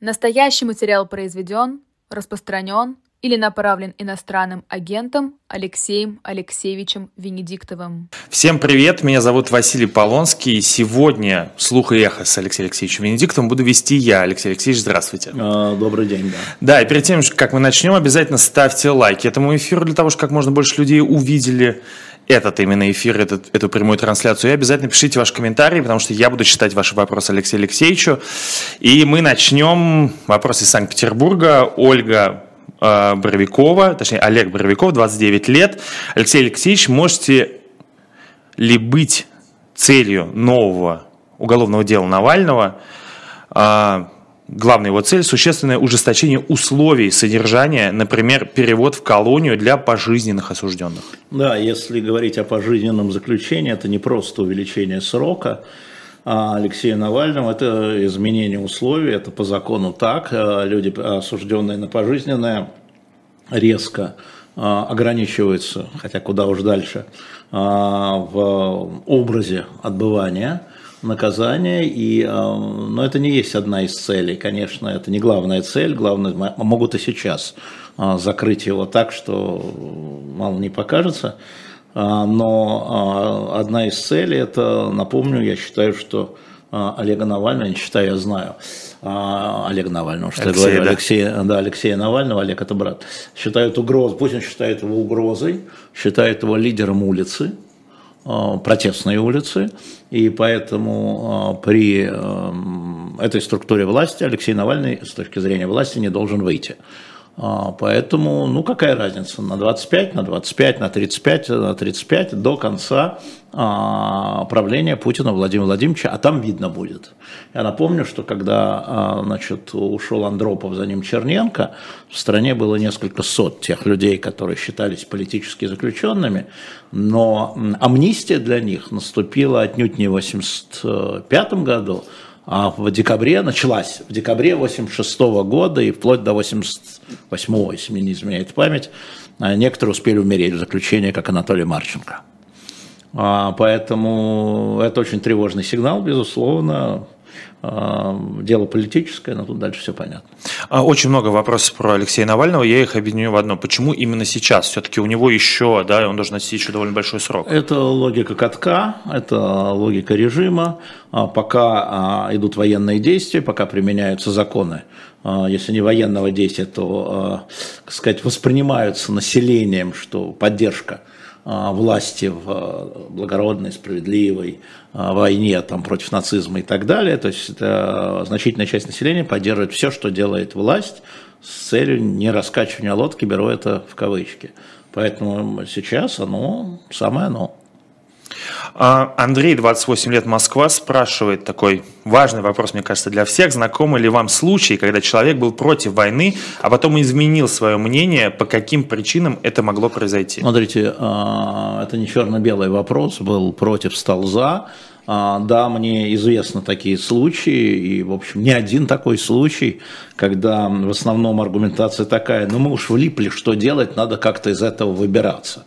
Настоящий материал произведен, распространен или направлен иностранным агентом Алексеем Алексеевичем Венедиктовым. Всем привет, меня зовут Василий Полонский. и Сегодня «Слух и эхо» с Алексеем Алексеевичем Венедиктовым буду вести я. Алексей Алексеевич, здравствуйте. А, добрый день, да. Да, и перед тем, как мы начнем, обязательно ставьте лайки этому эфиру для того, чтобы как можно больше людей увидели этот именно эфир, этот, эту прямую трансляцию, и обязательно пишите ваши комментарии, потому что я буду читать ваши вопросы Алексею Алексеевичу. И мы начнем. Вопрос из Санкт-Петербурга. Ольга э, Боровикова, точнее Олег Боровиков, 29 лет. Алексей Алексеевич, можете ли быть целью нового уголовного дела Навального э, Главная его цель – существенное ужесточение условий содержания, например, перевод в колонию для пожизненных осужденных. Да, если говорить о пожизненном заключении, это не просто увеличение срока, а Алексея Навального, это изменение условий, это по закону так, а люди, осужденные на пожизненное, резко а, ограничиваются, хотя куда уж дальше, в образе отбывания – наказания, и, э, но это не есть одна из целей, конечно, это не главная цель, главное, могут и сейчас э, закрыть его так, что мало не покажется, э, но одна из целей, это, напомню, я считаю, что Олега Навального, не считаю, я знаю, Олега Навального, что Алексей, я говорю, да. Алексея, да, Алексея Навального, Олег это брат, считают угрозой, пусть он считает его угрозой, считает его лидером улицы, протестные улицы, и поэтому э, при э, этой структуре власти Алексей Навальный с точки зрения власти не должен выйти. А, поэтому, ну какая разница, на 25, на 25, на 35, на 35 до конца а, правления Путина Владимира Владимировича, а там видно будет. Я напомню, что когда а, значит, ушел Андропов, за ним Черненко, в стране было несколько сот тех людей, которые считались политически заключенными, но амнистия для них наступила отнюдь не в 1985 году, в декабре началась, в декабре 86 года и вплоть до 88 если не изменяет память, а некоторые успели умереть в заключении, как Анатолий Марченко. А, поэтому это очень тревожный сигнал, безусловно. А, дело политическое, но тут дальше все понятно. А, очень много вопросов про Алексея Навального, я их объединю в одно. Почему именно сейчас? Все-таки у него еще, да, он должен носить еще довольно большой срок. Это логика катка, это логика режима. А, пока идут военные действия, пока применяются законы, если не военного действия, то, так сказать, воспринимаются населением, что поддержка а, власти в а, благородной, справедливой а, войне там, против нацизма и так далее. То есть это значительная часть населения поддерживает все, что делает власть с целью не раскачивания лодки, беру это в кавычки. Поэтому сейчас оно самое оно. А, Андрей, 28 лет, Москва, спрашивает такой важный вопрос, мне кажется, для всех. Знакомы ли вам случаи, когда человек был против войны, а потом изменил свое мнение, по каким причинам это могло произойти? Смотрите, а, это не черно-белый вопрос, был против, стал за. А, да, мне известны такие случаи, и, в общем, не один такой случай, когда в основном аргументация такая, ну мы уж влипли, что делать, надо как-то из этого выбираться.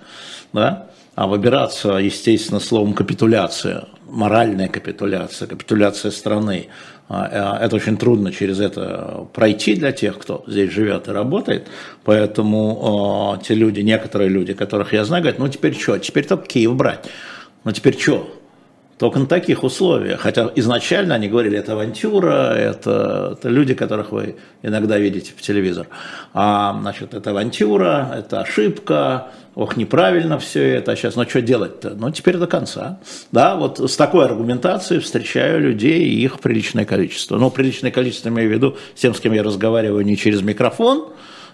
Да? А выбираться, естественно, словом капитуляция, моральная капитуляция, капитуляция страны. А, а, это очень трудно через это пройти для тех, кто здесь живет и работает. Поэтому э, те люди, некоторые люди, которых я знаю, говорят, ну теперь что, теперь только Киев брать. Ну теперь что? Только на таких условиях. Хотя изначально они говорили, это авантюра, это, это люди, которых вы иногда видите по телевизору. А, значит, это авантюра, это ошибка, ох, неправильно все это, а сейчас, ну что делать-то? Ну, теперь до конца. Да, вот с такой аргументацией встречаю людей и их приличное количество. Ну, приличное количество имею в виду с тем, с кем я разговариваю не через микрофон, а,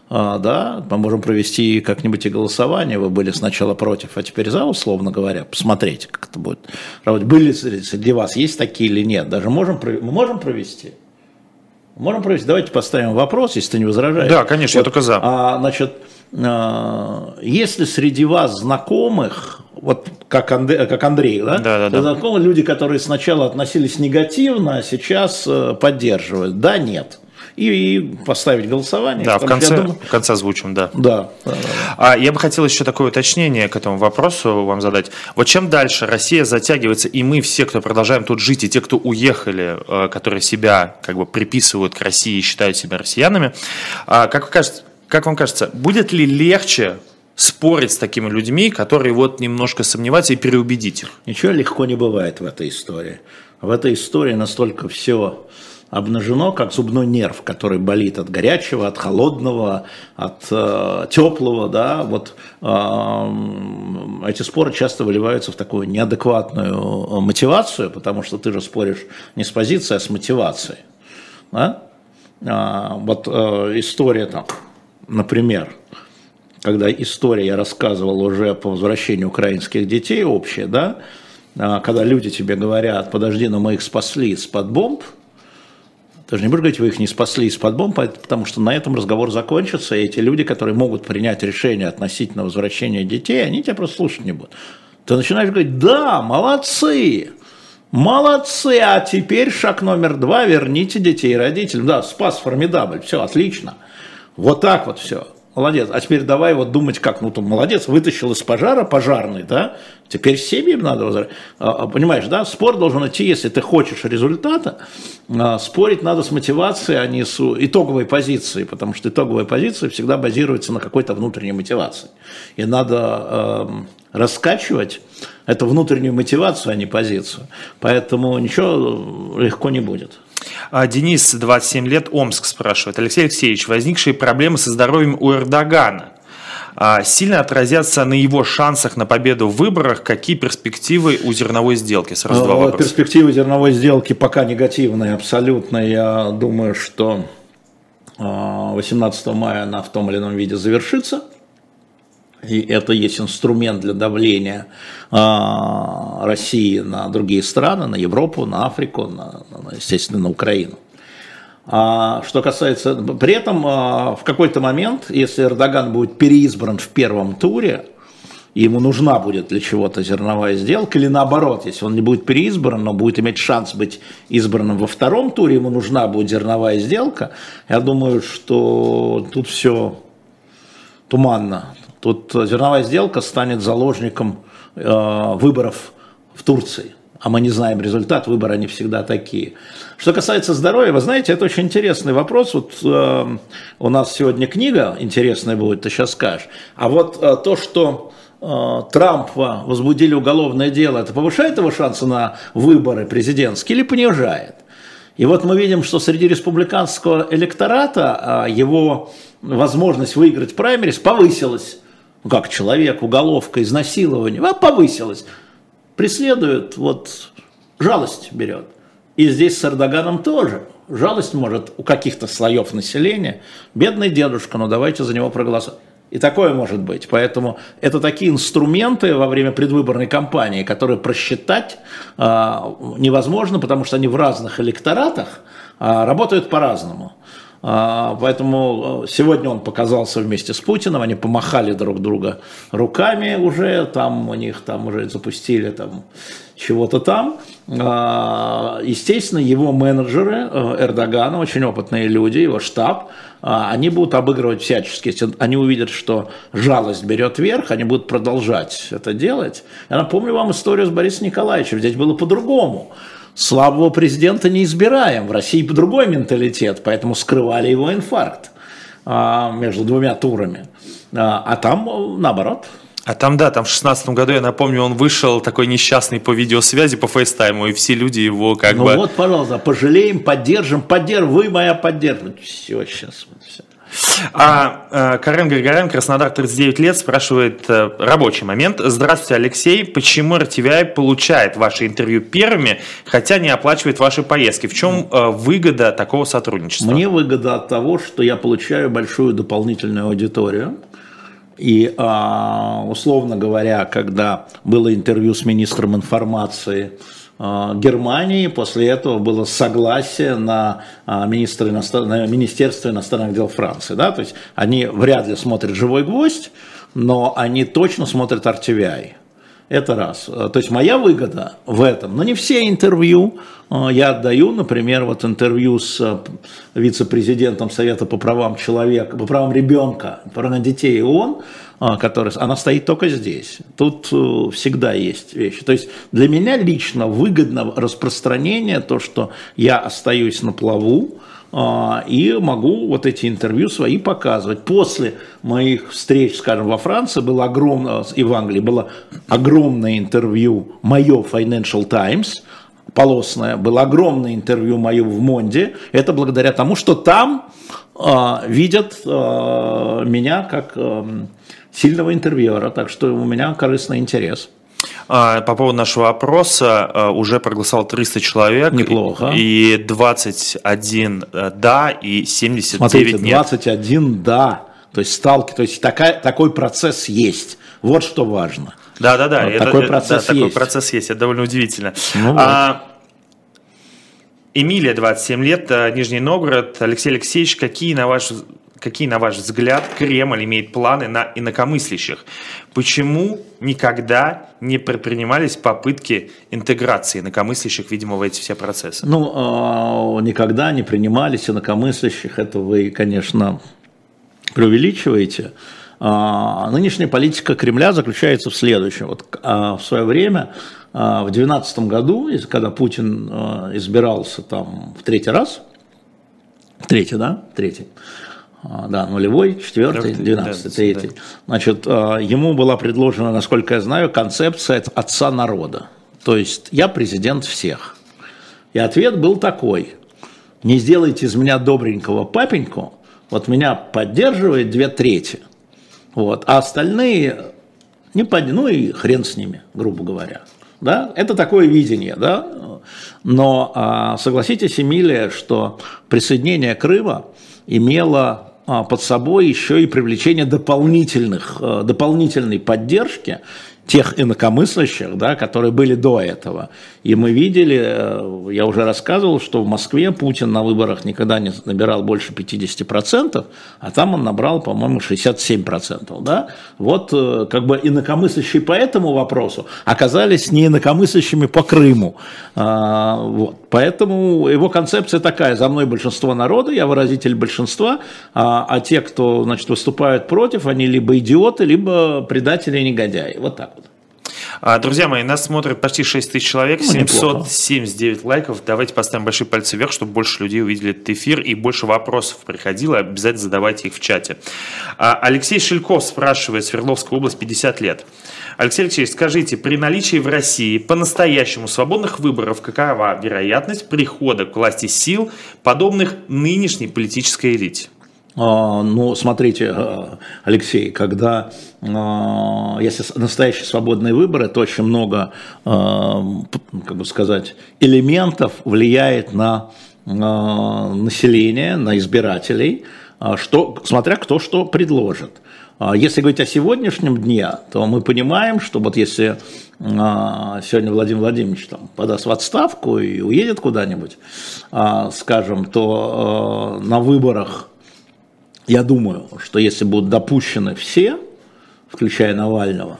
да, мы можем провести как-нибудь и голосование, вы были сначала против, а теперь за, условно говоря, посмотреть, как это будет работать. Были среди вас, есть такие или нет, даже можем, мы можем провести? Можем провести, давайте поставим вопрос, если ты не возражаешь. Да, конечно, вот, я только за. А, значит, а, если среди вас знакомых, вот как, Андрей, как Андрей, да, да, да, да. знакомые люди, которые сначала относились негативно, а сейчас э, поддерживают, да, нет. И поставить голосование. Да, в конце, думаю... в конце озвучим, да. Да. А я бы хотел еще такое уточнение к этому вопросу вам задать. Вот чем дальше Россия затягивается, и мы все, кто продолжаем тут жить, и те, кто уехали, э, которые себя как бы приписывают к России и считают себя россиянами, а как, кажется, как вам кажется, будет ли легче спорить с такими людьми, которые вот немножко сомневаются и переубедить их? Ничего легко не бывает в этой истории. В этой истории настолько все обнажено, как зубной нерв, который болит от горячего, от холодного, от э, теплого, да, вот э, эти споры часто выливаются в такую неадекватную э, мотивацию, потому что ты же споришь не с позицией, а с мотивацией, да? а, вот э, история там, например, когда история я рассказывал уже по возвращению украинских детей общая, да, а, когда люди тебе говорят, подожди, но мы их спасли из-под бомб, ты же не будешь говорить, вы их не спасли из-под бомб, потому что на этом разговор закончится, и эти люди, которые могут принять решение относительно возвращения детей, они тебя просто слушать не будут. Ты начинаешь говорить, да, молодцы, молодцы, а теперь шаг номер два, верните детей родителям. Да, спас формидабль, все, отлично. Вот так вот все. Молодец. А теперь давай вот думать, как, ну, там, молодец, вытащил из пожара пожарный, да, теперь семьям надо возвращать. А, понимаешь, да, спор должен идти, если ты хочешь результата, а, спорить надо с мотивацией, а не с итоговой позицией, потому что итоговая позиция всегда базируется на какой-то внутренней мотивации. И надо э, раскачивать эту внутреннюю мотивацию, а не позицию. Поэтому ничего легко не будет. А, Денис, 27 лет, Омск спрашивает. Алексей Алексеевич, возникшие проблемы со здоровьем у Эрдогана а, сильно отразятся на его шансах на победу в выборах? Какие перспективы у зерновой сделки? Сразу два вопроса. Перспективы зерновой сделки пока негативные абсолютно. Я думаю, что 18 а, мая она в том или ином виде завершится и это есть инструмент для давления а, России на другие страны, на Европу, на Африку, на, на, естественно, на Украину. А, что касается, при этом а, в какой-то момент, если Эрдоган будет переизбран в первом туре, ему нужна будет для чего-то зерновая сделка, или наоборот, если он не будет переизбран, но будет иметь шанс быть избранным во втором туре, ему нужна будет зерновая сделка, я думаю, что тут все туманно. Тут зерновая сделка станет заложником э, выборов в Турции. А мы не знаем результат, выборы они всегда такие. Что касается здоровья, вы знаете, это очень интересный вопрос. Вот э, у нас сегодня книга интересная будет, ты сейчас скажешь. А вот э, то, что э, Трампа возбудили уголовное дело, это повышает его шансы на выборы президентские или понижает? И вот мы видим, что среди республиканского электората э, его возможность выиграть праймерис повысилась ну как человек, уголовка, изнасилование, а повысилось. Преследует, вот жалость берет. И здесь с Эрдоганом тоже. Жалость может у каких-то слоев населения. Бедный дедушка, ну давайте за него проголосуем. И такое может быть. Поэтому это такие инструменты во время предвыборной кампании, которые просчитать э, невозможно, потому что они в разных электоратах э, работают по-разному. А, поэтому э, сегодня он показался вместе с Путиным, они помахали друг друга руками уже, там у них там уже запустили там чего-то там. А, естественно, его менеджеры э, Эрдогана, очень опытные люди, его штаб, а, они будут обыгрывать всячески. Если они увидят, что жалость берет верх, они будут продолжать это делать. Я напомню вам историю с Борисом Николаевичем. Здесь было по-другому слабого президента не избираем. В России другой менталитет, поэтому скрывали его инфаркт а, между двумя турами. А, а там наоборот. А там, да, там в шестнадцатом году, я напомню, он вышел такой несчастный по видеосвязи, по фейстайму, и все люди его как ну бы... Ну вот, пожалуйста, пожалеем, поддержим, поддержим, вы моя поддержка. Все, сейчас, все. А э, Карен Григорян, Краснодар, 39 лет, спрашивает э, рабочий момент. Здравствуйте, Алексей. Почему RTVI получает ваши интервью первыми, хотя не оплачивает ваши поездки? В чем э, выгода такого сотрудничества? Мне выгода от того, что я получаю большую дополнительную аудиторию. И, а, условно говоря, когда было интервью с министром информации, Германии. После этого было согласие на, а, министра на Министерство иностранных дел Франции. Да? То есть они вряд ли смотрят «Живой гвоздь», но они точно смотрят RTVI. Это раз. То есть моя выгода в этом, но не все интервью я отдаю, например, вот интервью с вице-президентом Совета по правам человека, по правам ребенка, по правам детей ООН, который, она стоит только здесь. Тут э, всегда есть вещи. То есть для меня лично выгодно распространение, то, что я остаюсь на плаву, а, и могу вот эти интервью свои показывать. После моих встреч, скажем, во Франции было огромное, и в Англии было огромное интервью мое Financial Times, полосное, было огромное интервью мое в Монде. Это благодаря тому, что там э, видят меня как э, сильного интервьюера, так что у меня корыстный интерес. А, по поводу нашего опроса а, уже проголосовал 300 человек. Неплохо. И 21 э, да, и 79 Смотрите, нет. 21 да. То есть сталки, то есть такая, такой процесс есть. Вот что важно. Да, да, да. Вот это, такой процесс да, есть. Такой процесс есть. Это довольно удивительно. Ну, а, Эмилия, 27 лет, э, Нижний Новгород. Алексей Алексеевич, какие, на ваш какие, на ваш взгляд, Кремль имеет планы на инакомыслящих? Почему никогда не предпринимались попытки интеграции инакомыслящих, видимо, в эти все процессы? Ну, э, никогда не принимались инакомыслящих, это вы, конечно, преувеличиваете. А, нынешняя политика Кремля заключается в следующем. Вот а, в свое время, а, в 2012 году, когда Путин избирался там в третий раз, третий, да, третий, да, нулевой, четвертый, двенадцатый, третий. Значит, ему была предложена, насколько я знаю, концепция отца народа. То есть я президент всех. И ответ был такой. Не сделайте из меня добренького папеньку, вот меня поддерживает две трети, вот, а остальные не под... ну и хрен с ними, грубо говоря. Да? Это такое видение, да? но а, согласитесь, Эмилия, что присоединение Крыма имело а, под собой еще и привлечение дополнительных, а, дополнительной поддержки тех инакомыслящих, да, которые были до этого. И мы видели, э, я уже рассказывал, что в Москве Путин на выборах никогда не набирал больше 50%, а там он набрал, по-моему, 67%. Да? Вот э, как бы инакомыслящие по этому вопросу оказались не инакомыслящими по Крыму. А, вот. Поэтому его концепция такая, за мной большинство народа, я выразитель большинства, а, а те, кто значит, выступают против, они либо идиоты, либо предатели и негодяи. Вот так друзья мои, нас смотрят почти 6 тысяч человек, Ну, 779 лайков. Давайте поставим большие пальцы вверх, чтобы больше людей увидели этот эфир и больше вопросов приходило. Обязательно задавайте их в чате. А, Алексей Шельков спрашивает, Свердловская область, 50 лет. Алексей Алексеевич, скажите, при наличии в России по-настоящему свободных выборов, какова вероятность прихода к власти сил, подобных нынешней политической элите? А, Ну, смотрите, а, Алексей, когда а, если настоящие свободные выборы, то очень много, а, п- как бы сказать, элементов влияет на население, на избирателей, что, смотря кто что предложит. А Если говорить о сегодняшнем дне, то мы понимаем, что вот если сегодня Владимир Владимирович там, подаст в отставку и уедет куда-нибудь, а, скажем, то на выборах я думаю, что если будут допущены все, включая Навального,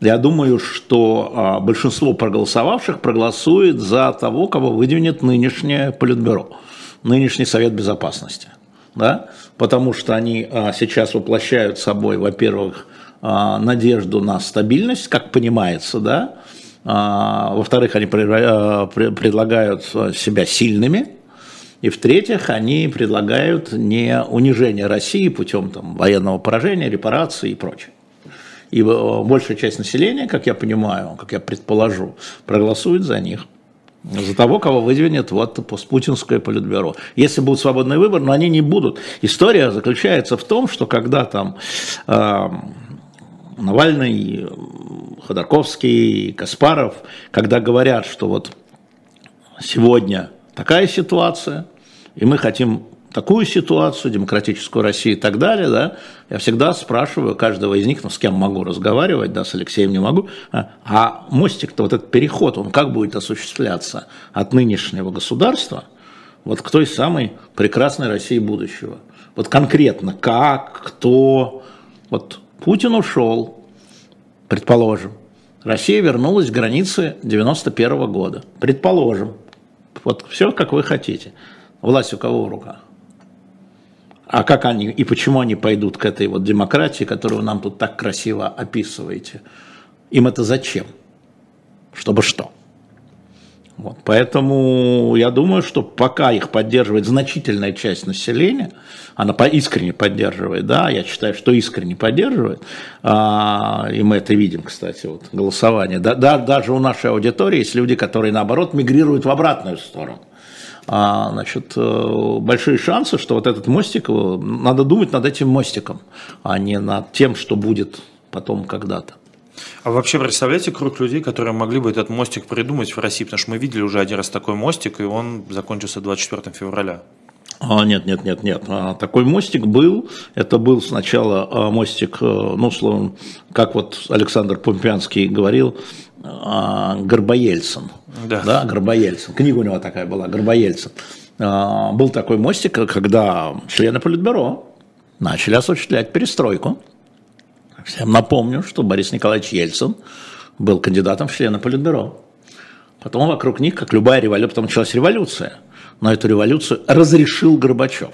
я думаю, что а, большинство проголосовавших проголосует за того, кого выдвинет нынешнее Политбюро, нынешний Совет Безопасности. Да? Потому что они а, сейчас воплощают собой, во-первых, а, надежду на стабильность, как понимается, да? Во-вторых, они предлагают себя сильными, и в-третьих, они предлагают не унижение России путем там, военного поражения, репарации и прочее. И э, большая часть населения, как я понимаю, как я предположу, проголосует за них. За того, кого выдвинет вот постпутинское политбюро. Если будут свободные выборы, но они не будут. История заключается в том, что когда там э, Навальный, Ходорковский, Каспаров, когда говорят, что вот сегодня такая ситуация, и мы хотим такую ситуацию, демократическую Россию и так далее, да, я всегда спрашиваю каждого из них, ну, с кем могу разговаривать, да, с Алексеем не могу, а, а мостик-то, вот этот переход, он как будет осуществляться от нынешнего государства вот к той самой прекрасной России будущего? Вот конкретно как, кто, вот Путин ушел, предположим, Россия вернулась к границе 91 года. Предположим. Вот все, как вы хотите. Власть у кого в руках? А как они и почему они пойдут к этой вот демократии, которую нам тут так красиво описываете? Им это зачем? Чтобы что? Вот, поэтому я думаю, что пока их поддерживает значительная часть населения, она искренне поддерживает, да, я считаю, что искренне поддерживает, а, и мы это видим, кстати, вот голосование. Да, да, даже у нашей аудитории есть люди, которые наоборот мигрируют в обратную сторону. А, значит, э, большие шансы, что вот этот мостик, э, надо думать над этим мостиком, а не над тем, что будет потом когда-то. А вообще представляете круг людей, которые могли бы этот мостик придумать в России? Потому что мы видели уже один раз такой мостик, и он закончился 24 февраля. А, нет, нет, нет, нет. А, такой мостик был. Это был сначала а, мостик, э, ну, словом, как вот Александр Помпянский говорил, Горбоельцин. Да. да, Горбоельцин. Книга у него такая была, Горбоельцин. А, был такой мостик, когда члены Политбюро начали осуществлять перестройку. Всем напомню, что Борис Николаевич Ельцин был кандидатом в члены Политбюро. Потом вокруг них, как любая революция, потом началась революция. Но эту революцию разрешил Горбачев.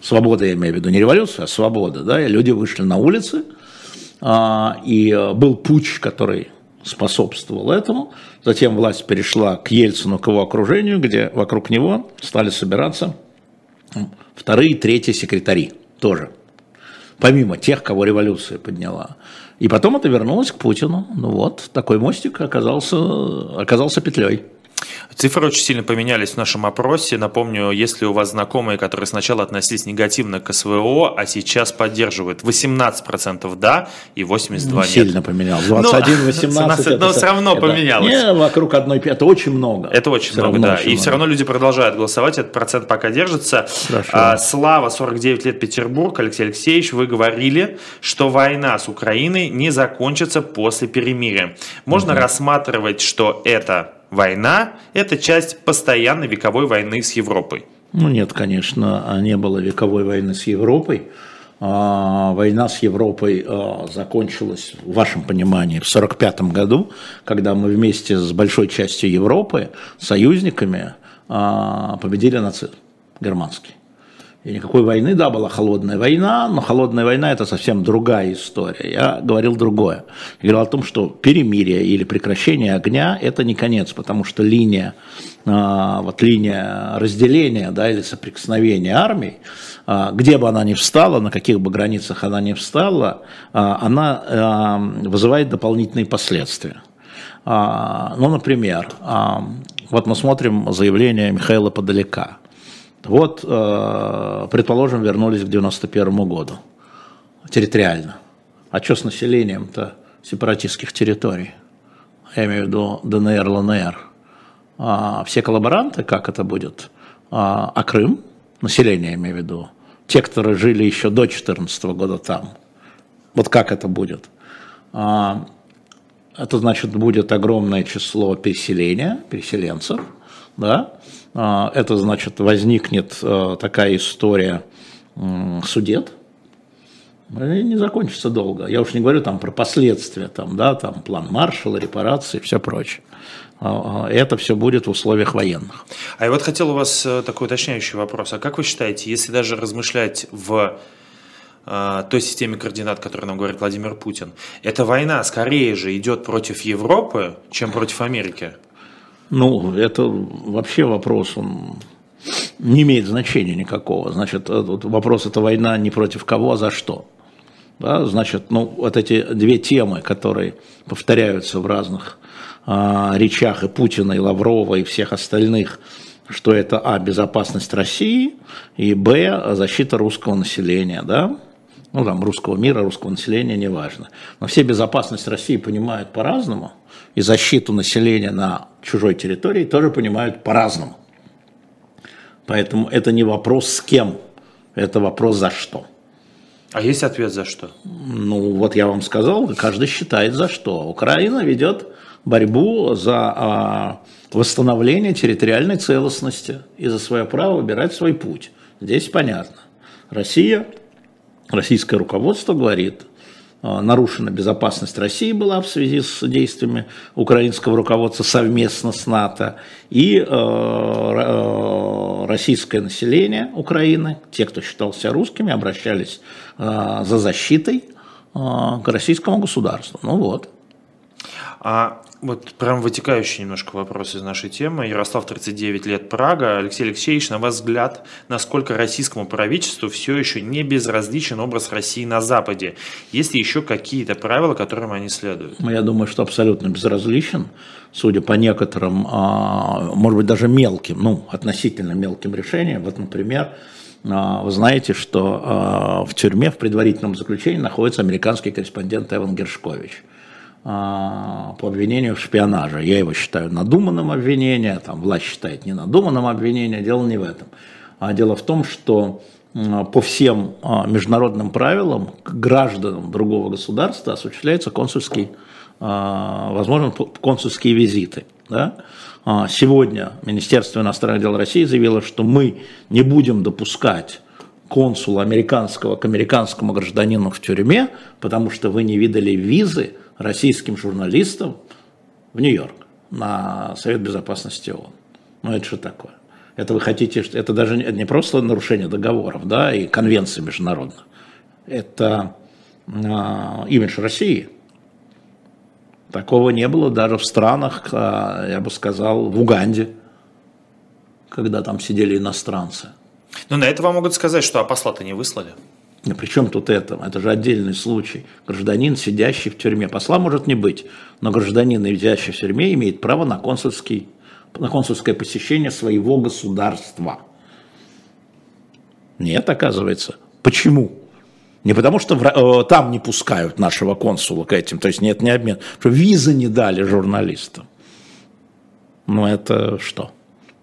Свобода, я имею в виду, не революция, а свобода. Да? И люди вышли на улицы, а, и был путь, который способствовал этому. Затем власть перешла к Ельцину, к его окружению, где вокруг него стали собираться вторые, третьи секретари тоже помимо тех, кого революция подняла. И потом это вернулось к Путину. Ну вот, такой мостик оказался, оказался петлей. Цифры очень сильно поменялись в нашем опросе. Напомню, если у вас знакомые, которые сначала относились негативно к СВО, а сейчас поддерживают 18% да и 82% нет. Сильно поменялось. 21, 18. Но, все равно это, поменялось. Не, вокруг одной это очень много. Это очень все много, да. Очень и много. все равно люди продолжают голосовать, этот процент пока держится. Хорошо. А, Слава, 49 лет Петербург, Алексей Алексеевич, вы говорили, что война с Украиной не закончится после перемирия. Можно угу. рассматривать, что это война – это часть постоянной вековой войны с Европой? Ну нет, конечно, не было вековой войны с Европой. А, война с Европой а, закончилась, в вашем понимании, в 1945 году, когда мы вместе с большой частью Европы, союзниками, а, победили нацизм германский. И никакой войны, да, была холодная война, но холодная война это совсем другая история. Я говорил другое. Я говорил о том, что перемирие или прекращение огня это не конец, потому что линия, а, вот линия разделения да, или соприкосновения армий, а, где бы она ни встала, на каких бы границах она ни встала, а, она вызывает дополнительные последствия. Ну, например, вот мы смотрим заявление Михаила Подалека. Вот, э, предположим, вернулись к 91 году территориально. А что с населением-то сепаратистских территорий? Я имею в виду ДНР, ЛНР. А все коллаборанты, как это будет? А, а Крым, население, я имею в виду, те, которые жили еще до 2014 года там, вот как это будет? А, это значит, будет огромное число переселения, переселенцев, да, это значит возникнет э, такая история судет, и не закончится долго. Я уж не говорю там про последствия, там, да, там план Маршалла, репарации все прочее. А, а, это все будет в условиях военных. А я вот хотел у вас э, такой уточняющий вопрос. А как вы считаете, если даже размышлять в той системе координат, которую нам говорит Владимир Путин, эта война скорее же идет против Европы, чем против Америки? Ну, это вообще вопрос, он не имеет значения никакого. Значит, вопрос это война не против кого, а за что. Да, значит, ну, вот эти две темы, которые повторяются в разных а, речах и Путина, и Лаврова, и всех остальных, что это, а, безопасность России, и, б, защита русского населения, да, ну, там, русского мира, русского населения, неважно. Но все безопасность России понимают по-разному, и защиту населения на чужой территории тоже понимают по-разному. Поэтому это не вопрос с кем, это вопрос за что. А есть ответ за что? Ну, вот я вам сказал, каждый считает за что. Украина ведет борьбу за а, восстановление территориальной целостности и за свое право выбирать свой путь. Здесь понятно. Россия, российское руководство говорит, нарушена безопасность России была в связи с действиями украинского руководства совместно с НАТО, и российское население Украины, те, кто считал себя русскими, обращались за защитой к российскому государству. Ну вот. А вот прям вытекающий немножко вопрос из нашей темы. Ярослав, 39 лет, Прага. Алексей Алексеевич, на ваш взгляд, насколько российскому правительству все еще не безразличен образ России на Западе? Есть ли еще какие-то правила, которым они следуют? Ну, я думаю, что абсолютно безразличен, судя по некоторым, а, может быть, даже мелким, ну, относительно мелким решениям. Вот, например, а, вы знаете, что а, в тюрьме в предварительном заключении находится американский корреспондент Эван Гершкович – по обвинению в шпионаже. Я его считаю надуманным обвинением, там власть считает ненадуманным обвинением, дело не в этом. А дело в том, что по всем а, международным правилам к гражданам другого государства осуществляются консульские, а, возможно, консульские визиты. Да? Сегодня Министерство иностранных дел России заявило, что мы не будем допускать консула американского к американскому гражданину в тюрьме, потому что вы не видали визы российским журналистам в Нью-Йорк на Совет Безопасности ООН. Ну это что такое? Это вы хотите, это даже не просто нарушение договоров да, и конвенций международных. Это э, имидж России. Такого не было даже в странах, э, я бы сказал, в Уганде, когда там сидели иностранцы. Но на это вам могут сказать, что а посла-то не выслали. Ну, при чем тут это? Это же отдельный случай. Гражданин, сидящий в тюрьме. Посла может не быть, но гражданин, сидящий в тюрьме, имеет право на, консульский, на консульское посещение своего государства. Нет, оказывается. Почему? Не потому, что в, э, там не пускают нашего консула к этим, то есть нет, не обмен, визы не дали журналистам. Ну это что?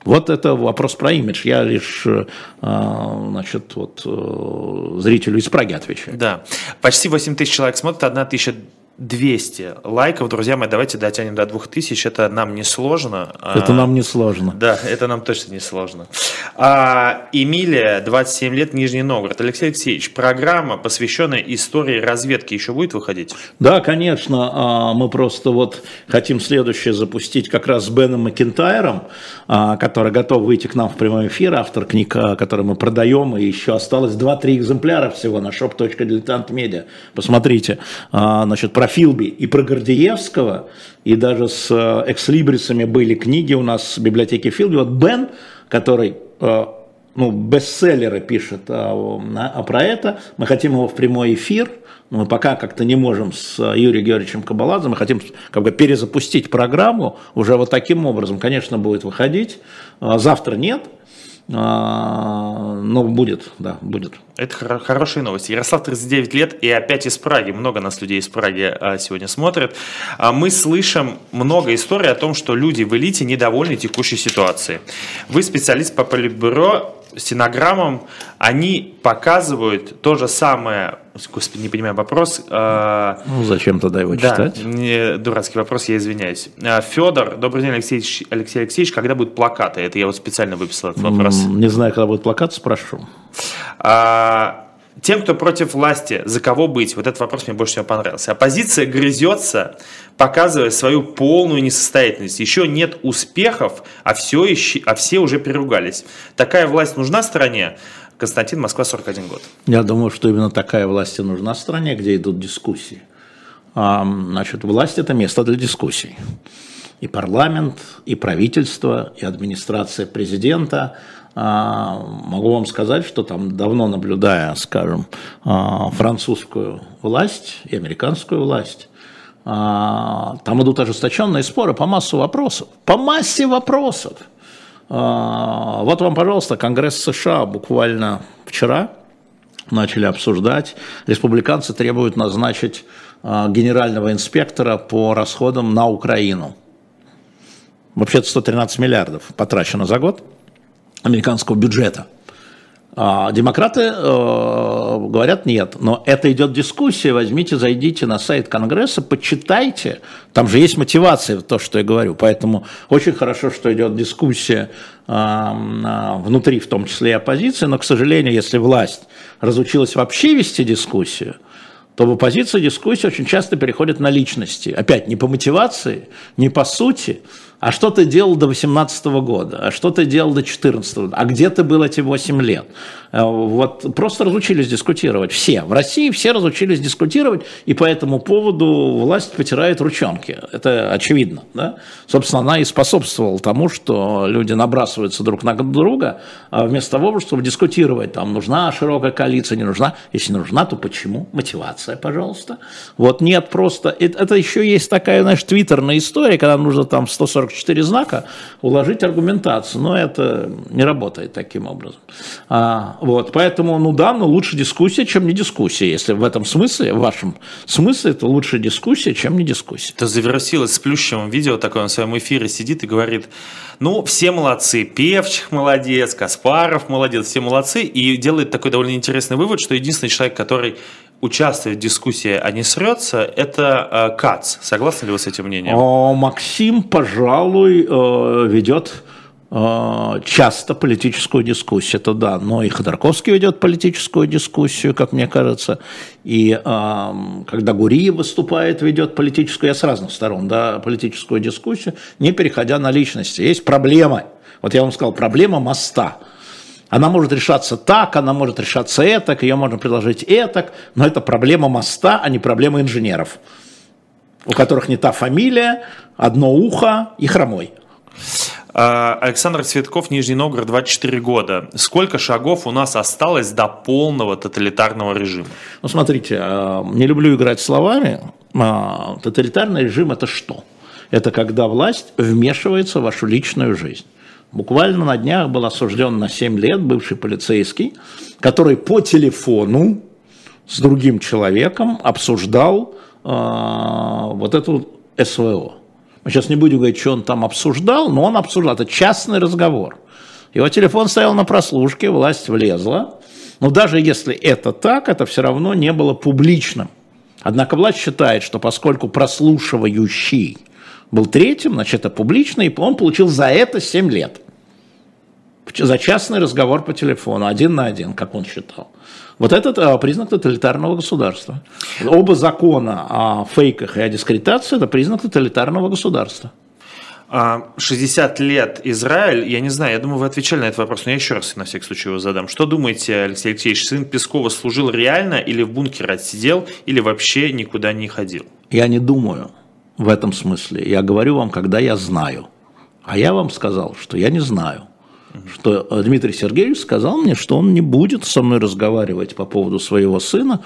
Вот это вопрос про имидж. Я лишь, э, значит, вот э, зрителю из Праги отвечаю. Да. Почти 8 тысяч человек смотрят, 1 тысяча 200 лайков, друзья мои, давайте дотянем до 2000, это нам не сложно. Это нам не сложно. Да, это нам точно не сложно. А, Эмилия, 27 лет, Нижний Новгород. Алексей Алексеевич, программа, посвященная истории разведки, еще будет выходить? Да, конечно, а, мы просто вот хотим следующее запустить как раз с Беном Макентайром, а, который готов выйти к нам в прямой эфир, автор книг, а, который мы продаем, и еще осталось 2-3 экземпляра всего на shop.diletant.media. Посмотрите, значит, про про Филби и про Гордеевского, и даже с э, экслибрисами были книги у нас в библиотеке Филби. Вот Бен, который э, ну, бестселлеры пишет а, а про это, мы хотим его в прямой эфир, мы пока как-то не можем с Юрием Георгиевичем Кабаладзе, мы хотим как бы перезапустить программу уже вот таким образом, конечно, будет выходить, завтра нет, но будет, да, будет. Это хор- хорошие новости. Ярослав 39 лет и опять из Праги. Много нас людей из Праги а, сегодня смотрят. А мы слышим много историй о том, что люди в элите недовольны текущей ситуацией. Вы специалист по политбюро стенограммам, они показывают то же самое, господи, не понимаю вопрос. Э, ну, зачем тогда его да, читать? Не, дурацкий вопрос, я извиняюсь. А, Федор, добрый день, Алексей, Алексей Алексеевич, когда будут плакаты? Это я вот специально выписал этот вопрос. Не знаю, когда будут плакаты, спрошу. А, тем, кто против власти, за кого быть? Вот этот вопрос мне больше всего понравился. Оппозиция грызется, показывая свою полную несостоятельность. Еще нет успехов, а все, еще, а все уже переругались. Такая власть нужна стране? Константин, Москва, 41 год. Я думаю, что именно такая власть и нужна стране, где идут дискуссии. А, значит, власть – это место для дискуссий. И парламент, и правительство, и администрация президента – а, могу вам сказать, что там давно наблюдая, скажем, а, французскую власть и американскую власть, там идут ожесточенные споры по массу вопросов. По массе вопросов. Вот вам, пожалуйста, Конгресс США буквально вчера начали обсуждать. Республиканцы требуют назначить генерального инспектора по расходам на Украину. Вообще-то 113 миллиардов потрачено за год американского бюджета. А демократы э, говорят нет, но это идет дискуссия, возьмите, зайдите на сайт Конгресса, почитайте, там же есть мотивация в то, что я говорю, поэтому очень хорошо, что идет дискуссия э, внутри, в том числе и оппозиции, но, к сожалению, если власть разучилась вообще вести дискуссию, то в оппозиции дискуссия очень часто переходит на личности. Опять, не по мотивации, не по сути, а что ты делал до 18 года, а что ты делал до 14 года, а где ты был эти 8 лет. Э, вот просто разучились дискутировать. Все. В России все разучились дискутировать, и по этому поводу власть потирает ручонки. Это очевидно. Да? Собственно, она и способствовала тому, что люди набрасываются друг на друга, а вместо того, чтобы дискутировать, там, нужна широкая коалиция, не нужна. Если не нужна, то почему? Мотивация, пожалуйста. Вот нет просто... Это, это еще есть такая, знаешь, твиттерная история, когда нужно там 144 знака уложить аргументацию, но это не работает таким образом. А, вот, поэтому, ну да, но лучше дискуссия, чем не дискуссия. Если в этом смысле, в вашем смысле, это лучше дискуссия, чем не дискуссия. Это завершилось с Плющевым видео, такое на своем эфире сидит и говорит, ну, все молодцы, Певчих молодец, Каспаров молодец, все молодцы, и делает такой довольно интересный вывод, что единственный человек, который участвует в дискуссии, а не срется, это э, Кац. Согласны ли вы с этим мнением? О, Максим, пожалуй, э, ведет часто политическую дискуссию, это да, но и Ходорковский ведет политическую дискуссию, как мне кажется, и э, когда Гуриев выступает, ведет политическую, я с разных сторон, да, политическую дискуссию, не переходя на личности. Есть проблема, вот я вам сказал, проблема моста. Она может решаться так, она может решаться этак, ее можно предложить этак, но это проблема моста, а не проблема инженеров, у которых не та фамилия, одно ухо и хромой. А, Александр Цветков, Нижний Новгород, 24 года. Сколько шагов у нас осталось до полного тоталитарного режима? Ну, смотрите, а, не люблю играть словами. А, тоталитарный режим – это что? Это когда власть вмешивается в вашу личную жизнь. Буквально на днях был осужден на 7 лет бывший полицейский, который по телефону с другим человеком обсуждал вот эту СВО. Мы сейчас не будем говорить, что он там обсуждал, но он обсуждал. Это частный разговор. Его телефон стоял на прослушке, власть влезла. Но даже если это так, это все равно не было публичным. Однако власть считает, что поскольку прослушивающий был третьим, значит, это публично, и он получил за это 7 лет. За частный разговор по телефону, один на один, как он считал. Вот это а, признак тоталитарного государства. Оба закона о фейках и о дискредитации – это признак тоталитарного государства. 60 а, лет Израиль, я не знаю, я думаю, вы отвечали на этот вопрос, но я еще раз на всякий случай его задам. Что думаете, Алексей Алексеевич, сын Пескова служил реально или в бункере отсидел, или вообще никуда не ходил? Я не думаю в этом смысле. Я говорю вам, когда я знаю. А я вам сказал, что я не знаю что э, Дмитрий Сергеевич сказал мне, что он не будет со мной разговаривать по поводу своего сына,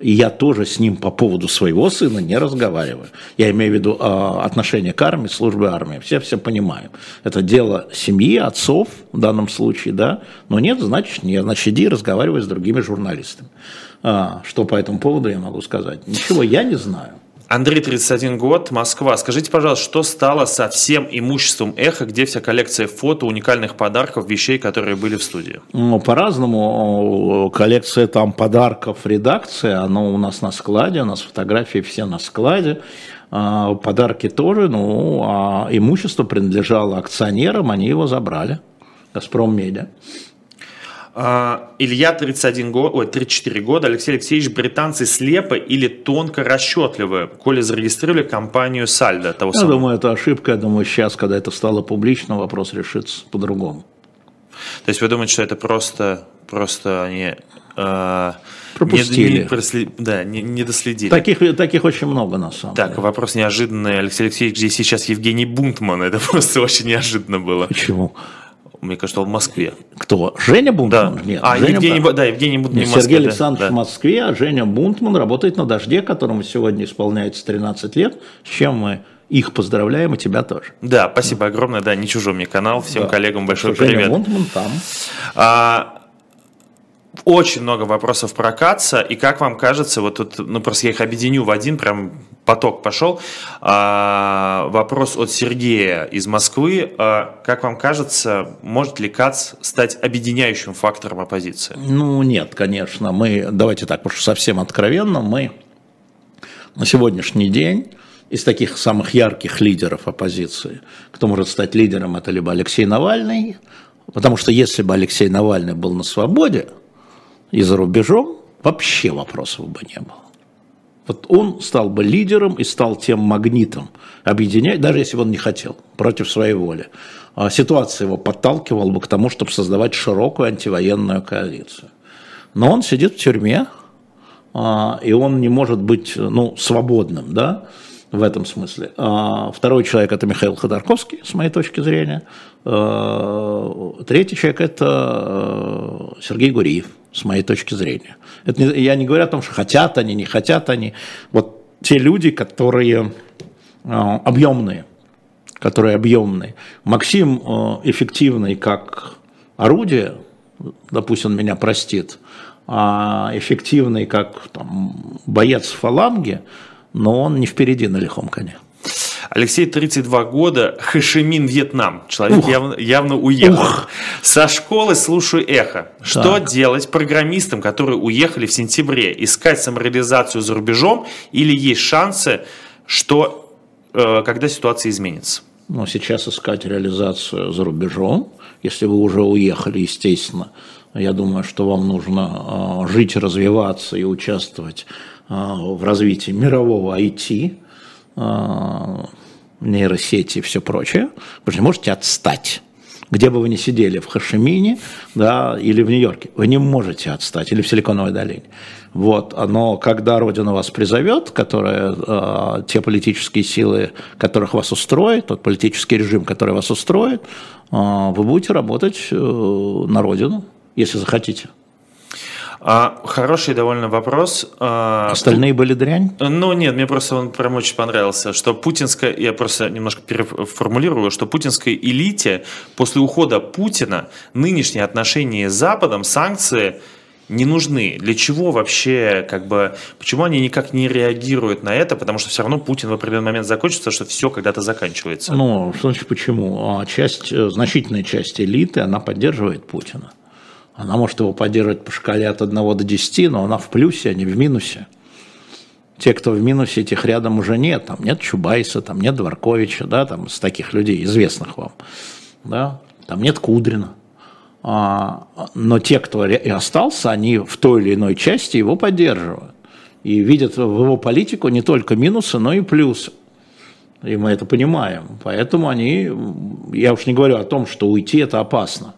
и я тоже с ним по поводу своего сына не разговариваю. Я имею в виду э, отношение к армии, службы армии. Все все понимаем. Это дело семьи, отцов в данном случае, да. Но нет, значит нет. Значит, иди разговаривай с другими журналистами. А, что по этому поводу я могу сказать? Ничего я не знаю. Андрей, 31 год, Москва. Скажите, пожалуйста, что стало со всем имуществом «Эхо», где вся коллекция фото, уникальных подарков, вещей, которые были в студии? Ну, по-разному. Коллекция там подарков редакции, она у нас на складе, у нас фотографии все на складе. А, подарки тоже, ну, а имущество принадлежало акционерам, они его забрали. «Газпром Медиа». А, Илья 31 год, ой, 34 года, Алексей Алексеевич, британцы слепы или тонко расчетливы, коли зарегистрировали компанию Сальдо. Того я самого. думаю, это ошибка. Я думаю, сейчас, когда это стало публично, вопрос решится по-другому. То есть вы думаете, что это просто, просто они... Э, Пропустили. Не, не, просли, да, не, не доследили. Таких, таких очень много, на самом так, деле. Так, вопрос неожиданный. Алексей Алексеевич, здесь сейчас Евгений Бунтман. Это просто очень неожиданно было. Почему? Мне кажется, он в Москве. Кто? Женя Бунтман? Да. Нет, а, Женя, Евгений, да, Евгений Бунтман Нет, Сергей Александрович да. в Москве, а Женя Бунтман работает на «Дожде», которому сегодня исполняется 13 лет, с чем мы их поздравляем, и тебя тоже. Да, спасибо да. огромное, да, не чужой мне канал, всем да. коллегам большой Женя привет. Бунтман там. А, очень много вопросов про Каца, и как вам кажется, вот тут, ну просто я их объединю в один, прям поток пошел. А, вопрос от Сергея из Москвы. А, как вам кажется, может ли Кац стать объединяющим фактором оппозиции? Ну нет, конечно. Мы, давайте так, уж совсем откровенно, мы на сегодняшний день из таких самых ярких лидеров оппозиции, кто может стать лидером, это либо Алексей Навальный, потому что если бы Алексей Навальный был на свободе, и за рубежом вообще вопросов бы не было. Вот он стал бы лидером и стал тем магнитом, объединять, даже если бы он не хотел, против своей воли. А ситуация его подталкивала бы к тому, чтобы создавать широкую антивоенную коалицию. Но он сидит в тюрьме, а, и он не может быть ну, свободным, да, в этом смысле. А второй человек это Михаил Ходорковский, с моей точки зрения. А, третий человек это Сергей Гуриев, с моей точки зрения. Это не, я не говорю о том, что хотят они, не хотят они. Вот те люди, которые объемные, которые объемные. Максим эффективный как орудие, допустим, меня простит, а эффективный как там, боец фаланги, но он не впереди на лихом коне. Алексей, 32 года, Хашимин, Вьетнам. Человек явно, явно уехал. Ух. Со школы слушаю эхо. Что так. делать программистам, которые уехали в сентябре? Искать самореализацию за рубежом или есть шансы, что э, когда ситуация изменится? Ну, сейчас искать реализацию за рубежом, если вы уже уехали, естественно, я думаю, что вам нужно а, жить, развиваться и участвовать в развитии мирового IT, а, нейросети и все прочее. Вы же не можете отстать. Где бы вы ни сидели, в Хашимине да, или в Нью-Йорке, вы не можете отстать, или в Силиконовой долине. Вот, но когда Родина вас призовет, которая, э, те политические силы, которых вас устроит, тот политический режим, который вас устроит, э, вы будете работать э, на Родину если захотите. А, хороший довольно вопрос. А, Остальные были дрянь? Ну, нет, мне просто он прям очень понравился, что путинская, я просто немножко переформулирую, что путинской элите после ухода Путина нынешние отношения с Западом, санкции не нужны. Для чего вообще, как бы, почему они никак не реагируют на это? Потому что все равно Путин в определенный момент закончится, что все когда-то заканчивается. Ну, что значит почему? А часть, э, значительная часть элиты, она поддерживает Путина. Она может его поддерживать по шкале от 1 до 10, но она в плюсе, а не в минусе. Те, кто в минусе, этих рядом уже нет. Там нет Чубайса, там нет Дворковича, да, там с таких людей, известных вам. Да? Там нет Кудрина. А, но те, кто и остался, они в той или иной части его поддерживают. И видят в его политику не только минусы, но и плюсы. И мы это понимаем. Поэтому они, я уж не говорю о том, что уйти это опасно.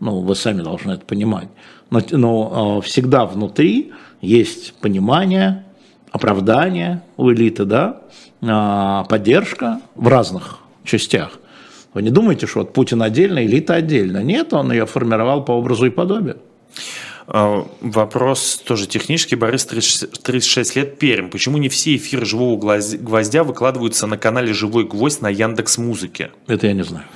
Ну, вы сами должны это понимать. Но, но э, всегда внутри есть понимание, оправдание у элиты, да, э, поддержка в разных частях. Вы не думаете, что вот Путин отдельно, элита отдельно. Нет, он ее формировал по образу и подобию. А, вопрос тоже технический. Борис, 36 лет, Пермь. Почему не все эфиры «Живого гвоздя» выкладываются на канале «Живой гвоздь» на Яндекс Музыке? Это я не знаю.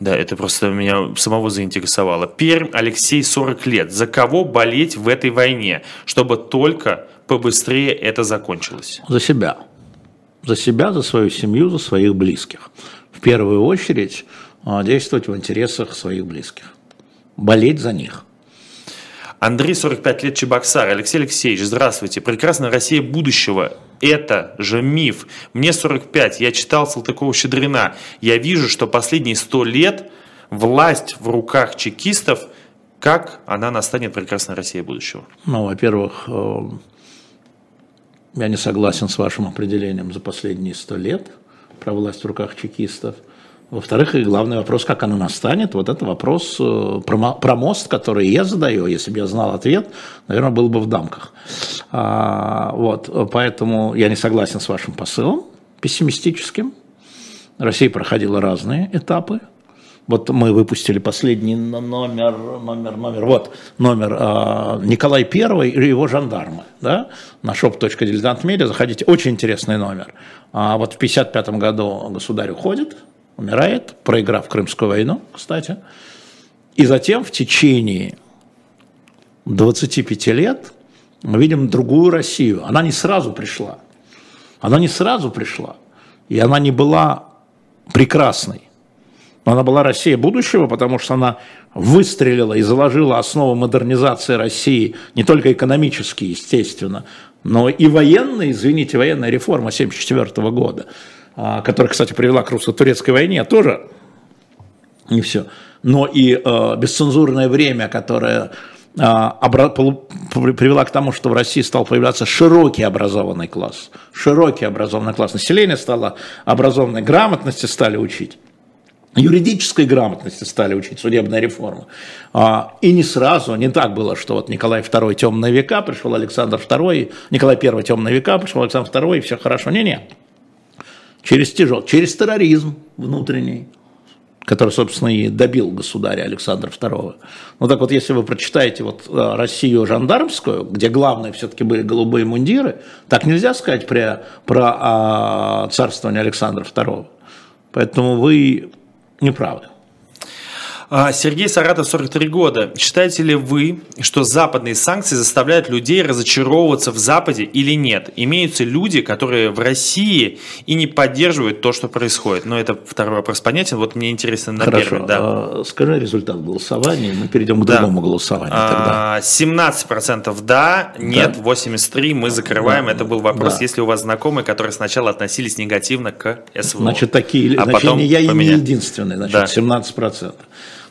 Да, это просто меня самого заинтересовало. Пермь, Алексей, 40 лет. За кого болеть в этой войне, чтобы только побыстрее это закончилось? За себя. За себя, за свою семью, за своих близких. В первую очередь а, действовать в интересах своих близких. Болеть за них – Андрей, 45 лет, Чебоксар. Алексей Алексеевич, здравствуйте. Прекрасная Россия будущего. Это же миф. Мне 45, я читал Салтыкова-Щедрина. Я вижу, что последние 100 лет власть в руках чекистов, как она настанет прекрасной Россией будущего? Ну, во-первых, э, я не согласен с вашим определением за последние 100 лет про власть в руках чекистов – во-вторых, и главный вопрос, как оно настанет, вот это вопрос э, про, мост, который я задаю. Если бы я знал ответ, наверное, был бы в дамках. А, вот, поэтому я не согласен с вашим посылом пессимистическим. Россия проходила разные этапы. Вот мы выпустили последний номер, номер, номер, вот номер э, Николай Первый и его жандармы, да, на shop.diletant.media, заходите, очень интересный номер. А вот в 1955 году государь уходит, умирает, проиграв Крымскую войну, кстати. И затем в течение 25 лет мы видим другую Россию. Она не сразу пришла. Она не сразу пришла. И она не была прекрасной. Но она была Россия будущего, потому что она выстрелила и заложила основу модернизации России, не только экономически, естественно, но и военной, извините, военная реформа 1974 года. А, которая, кстати, привела к русско-турецкой войне, тоже не все. Но и э, бесцензурное время, которое э, привела к тому, что в России стал появляться широкий образованный класс. Широкий образованный класс. Население стало образованной грамотности стали учить. Юридической грамотности стали учить, судебная реформа. А, и не сразу, не так было, что вот Николай II темные века, пришел Александр II, Николай I темные века, пришел Александр II, и все хорошо. Не-не. Через тяжел, через терроризм внутренний, который, собственно, и добил государя Александра II. Ну так вот, если вы прочитаете вот э, Россию жандармскую, где главное все-таки были голубые мундиры, так нельзя сказать про, про а, царствование Александра II. Поэтому вы неправы. Сергей Саратов, 43 года. Считаете ли вы, что западные санкции заставляют людей разочаровываться в Западе или нет? Имеются люди, которые в России и не поддерживают то, что происходит? Но это второй вопрос понятен. Вот мне интересно на Хорошо. первый. Да. А, скажи результат голосования, мы перейдем к да. другому голосованию тогда. 17% а, да, нет, да. 83% мы закрываем. Да. Это был вопрос, да. если у вас знакомые, которые сначала относились негативно к СВО. Значит, такие, а значит, потом я и не единственный, значит, да. 17%.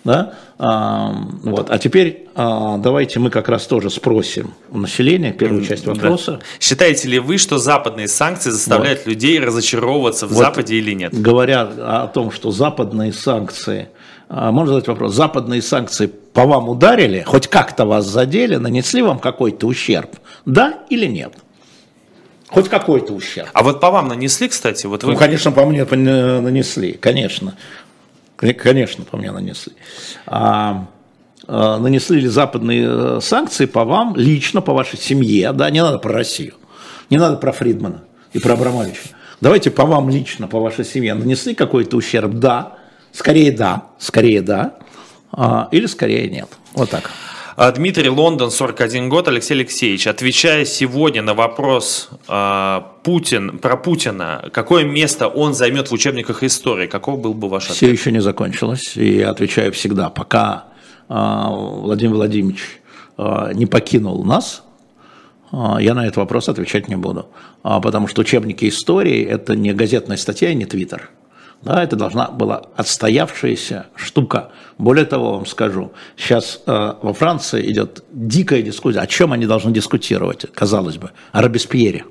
Да? А, вот. а теперь а, давайте мы как раз тоже спросим у населения первую часть вопроса. Да. Считаете ли вы, что западные санкции заставляют вот. людей разочаровываться в вот, Западе или нет? Говоря о том, что западные санкции, а, можно задать вопрос, западные санкции по вам ударили, хоть как-то вас задели, нанесли вам какой-то ущерб, да или нет? Хоть какой-то ущерб. А вот по вам нанесли, кстати? Вот вы... Ну, конечно, по мне нанесли, конечно. Конечно, по мне нанесли. А, а, нанесли ли западные э, санкции по вам, лично, по вашей семье, да, не надо про Россию, не надо про Фридмана и про Абрамовича. Давайте по вам лично, по вашей семье, нанесли какой-то ущерб? Да, скорее да, скорее да, а, или скорее нет. Вот так. А, Дмитрий Лондон, 41 год. Алексей Алексеевич, отвечая сегодня на вопрос э, Путин, про Путина, какое место он займет в учебниках истории, каков был бы ваш ответ? Все еще не закончилось, и я отвечаю всегда, пока э, Владимир Владимирович э, не покинул нас, я на этот вопрос отвечать не буду, потому что учебники истории – это не газетная статья и не твиттер. Да, это должна была отстоявшаяся штука. Более того, вам скажу, сейчас э, во Франции идет дикая дискуссия. О чем они должны дискутировать, казалось бы? О Робеспьере.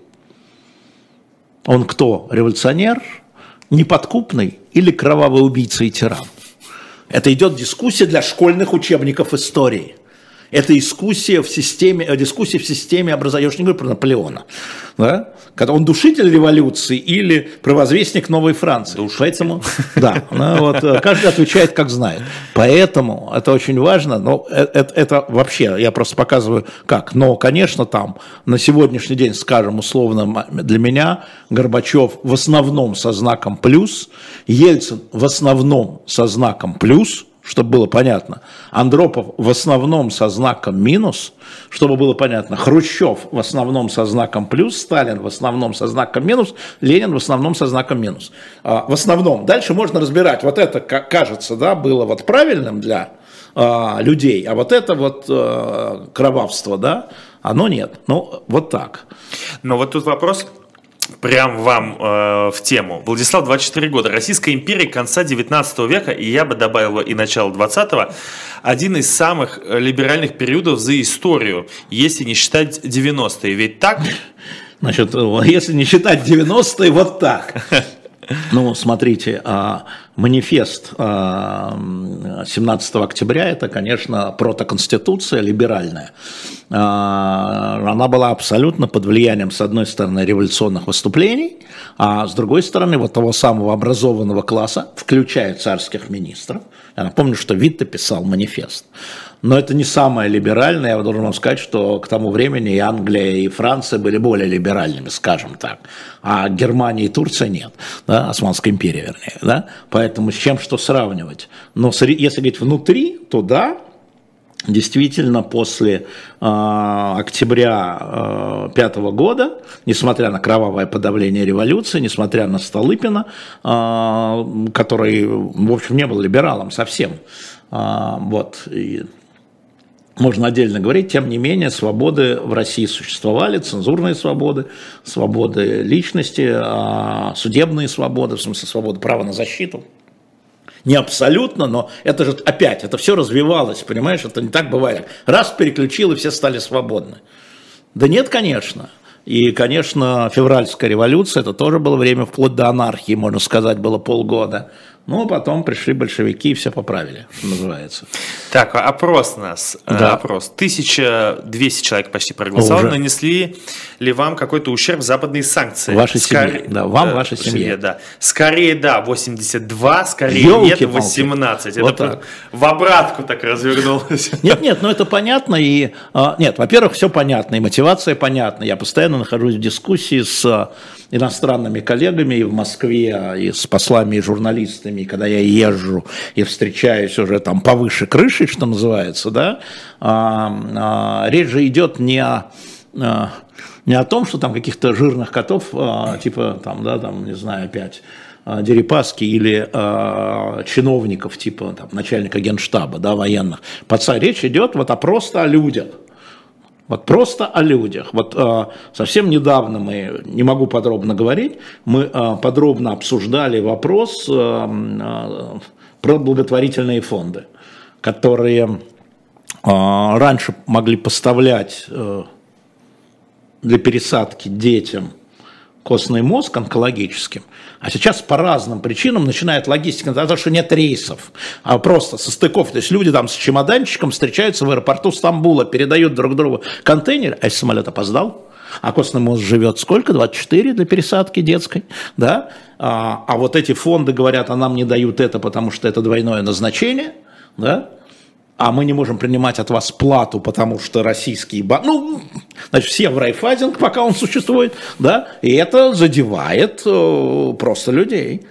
Он кто? Революционер, неподкупный или кровавый убийца и тиран? Это идет дискуссия для школьных учебников истории. Это дискуссия в системе, э, дискуссия в системе образования. Я уж не говорю про Наполеона. Да? Когда он душитель революции или провозвестник новой Франции. Душитель. Поэтому, да, ну, вот, э, каждый отвечает, как знает. Поэтому это очень важно. Но это, э, это вообще, я просто показываю, как. Но, конечно, там на сегодняшний день, скажем, условно, для меня Горбачев в основном со знаком плюс, Ельцин в основном со знаком плюс – чтобы было понятно. Андропов в основном со знаком минус, чтобы было понятно. Хрущев в основном со знаком плюс, Сталин в основном со знаком минус, Ленин в основном со знаком минус. А, в основном. Дальше можно разбирать. Вот это, кажется, да, было вот правильным для а, людей, а вот это вот а, кровавство, да, оно нет. Ну, вот так. Но вот тут вопрос, прям вам э, в тему. Владислав, 24 года. Российская империя конца 19 века, и я бы добавил и начало 20-го, один из самых либеральных периодов за историю, если не считать 90-е. Ведь так? Значит, если не считать 90-е, вот так. Ну, смотрите, а, манифест 17 а, октября – это, конечно, протоконституция либеральная. А, она была абсолютно под влиянием, с одной стороны, революционных выступлений, а с другой стороны, вот того самого образованного класса, включая царских министров. Я напомню, что Витте писал манифест но это не самое либеральное. Я должен вам сказать, что к тому времени и Англия, и Франция были более либеральными, скажем так. А Германия и Турция нет, да, Османская империя, вернее. Да? Поэтому с чем что сравнивать? Но если говорить внутри, то да, Действительно, после э, октября 2005 э, года, несмотря на кровавое подавление революции, несмотря на Столыпина, э, который, в общем, не был либералом совсем, э, вот, и можно отдельно говорить, тем не менее, свободы в России существовали, цензурные свободы, свободы личности, а, судебные свободы, в смысле свободы права на защиту. Не абсолютно, но это же опять, это все развивалось, понимаешь, это не так бывает. Раз переключил, и все стали свободны. Да нет, конечно. И, конечно, февральская революция, это тоже было время вплоть до анархии, можно сказать, было полгода. Ну, а потом пришли большевики и все поправили, называется. Так, а опрос у нас. Э, да. Опрос. 1200 человек почти проголосовало. Уже. Нанесли ли вам какой-то ущерб западные санкции? Вашей Скор... семье. Да, вам, э, вашей семье. семье. Да. Скорее да, 82, скорее Ёлки нет, 18. Вот это так. в обратку так развернулось. Нет, нет, ну это понятно. И, а, нет, во-первых, все понятно, и мотивация понятна. Я постоянно нахожусь в дискуссии с иностранными коллегами и в Москве, и с послами и журналистами, и когда я езжу и встречаюсь уже там повыше крыши, что называется, да, а, а, речь же идет не о, а, не о том, что там каких-то жирных котов, а, типа там, да, там, не знаю, опять, а, Дерипаски или э, чиновников типа там, начальника генштаба, да, военных. Пацан, речь идет вот о просто о людях. Вот просто о людях. Вот э, совсем недавно мы, не могу подробно говорить, мы э, подробно обсуждали вопрос э, э, про благотворительные фонды, которые э, раньше могли поставлять э, для пересадки детям костный мозг онкологическим, а сейчас по разным причинам начинает логистика, потому что нет рейсов, а просто со стыков. То есть люди там с чемоданчиком встречаются в аэропорту Стамбула, передают друг другу контейнер, а если самолет опоздал, а костный мозг живет сколько? 24 для пересадки детской, да? А, а вот эти фонды говорят, а нам не дают это, потому что это двойное назначение, да? А мы не можем принимать от вас плату, потому что российские банки, ну, значит, все в райфайзинг, пока он существует, да, и это задевает э, просто людей.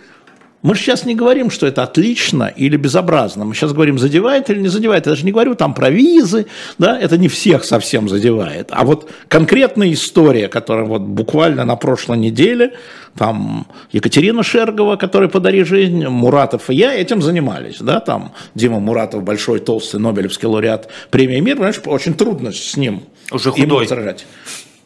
Мы же сейчас не говорим, что это отлично или безобразно. Мы сейчас говорим, задевает или не задевает. Я даже не говорю там про визы, да, это не всех совсем задевает. А вот конкретная история, которая вот буквально на прошлой неделе, там Екатерина Шергова, которая «Подари жизнь», Муратов и я этим занимались, да, там Дима Муратов, большой, толстый, Нобелевский лауреат премии «Мир», понимаешь, очень трудно с ним. Уже худой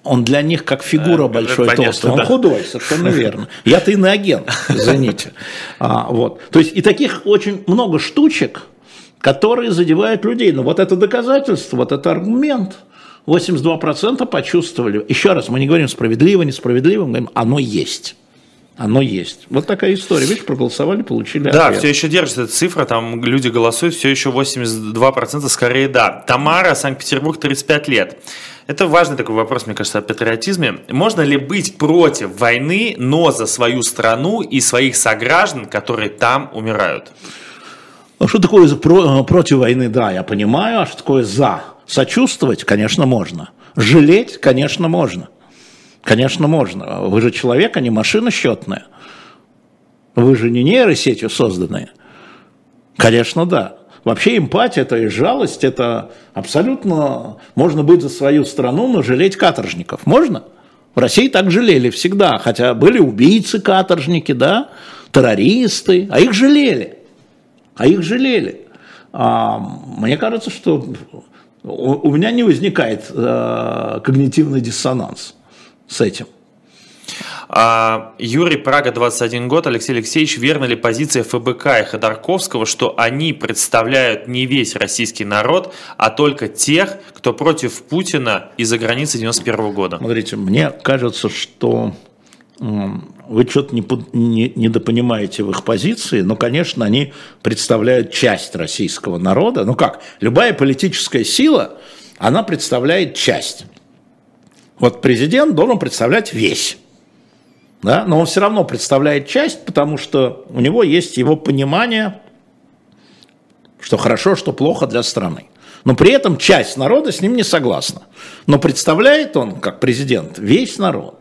он для них как фигура а, большой, понятно, толстый. Он да. худой, совершенно верно. Я-то иноагент, извините. А, вот. То есть и таких очень много штучек, которые задевают людей. Но вот это доказательство, вот это аргумент. 82% почувствовали. Еще раз, мы не говорим справедливо, несправедливо, мы говорим, оно есть оно есть. Вот такая история. Видишь, проголосовали, получили Да, все еще держится эта цифра, там люди голосуют, все еще 82% скорее да. Тамара, Санкт-Петербург, 35 лет. Это важный такой вопрос, мне кажется, о патриотизме. Можно ли быть против войны, но за свою страну и своих сограждан, которые там умирают? А что такое про, против войны, да, я понимаю, а что такое за? Сочувствовать, конечно, можно. Жалеть, конечно, можно. Конечно, можно. Вы же человек, а не машина счетная. Вы же не нейросетью созданные. Конечно, да. Вообще эмпатия, это и жалость, это абсолютно... Можно быть за свою страну, но жалеть каторжников. Можно? В России так жалели всегда, хотя были убийцы-каторжники, да, террористы, а их жалели. А их жалели. А, мне кажется, что у, у меня не возникает э, когнитивный диссонанс с этим. А, Юрий Прага, 21 год. Алексей Алексеевич, верна ли позиция ФБК и Ходорковского, что они представляют не весь российский народ, а только тех, кто против Путина из-за границы 91 года? Смотрите, мне кажется, что вы что-то не, не, недопонимаете в их позиции, но, конечно, они представляют часть российского народа. Ну как, любая политическая сила, она представляет часть. Вот президент должен представлять весь. Да? Но он все равно представляет часть, потому что у него есть его понимание, что хорошо, что плохо для страны. Но при этом часть народа с ним не согласна. Но представляет он, как президент, весь народ.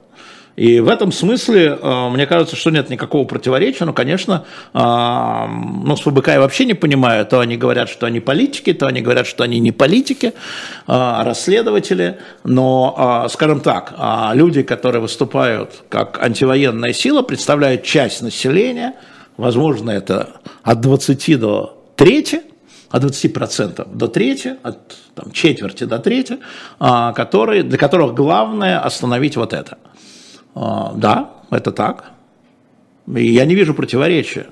И в этом смысле, э, мне кажется, что нет никакого противоречия, но, конечно, э, ну, с ФБК я вообще не понимаю, то они говорят, что они политики, то они говорят, что они не политики, э, а расследователи, но, скажем так, люди, которые выступают как антивоенная сила, представляют часть населения, возможно, это от 20 до трети, от 20% до трети, от там, четверти до трети, которые, для которых главное остановить вот это – да, это так. И я не вижу противоречия.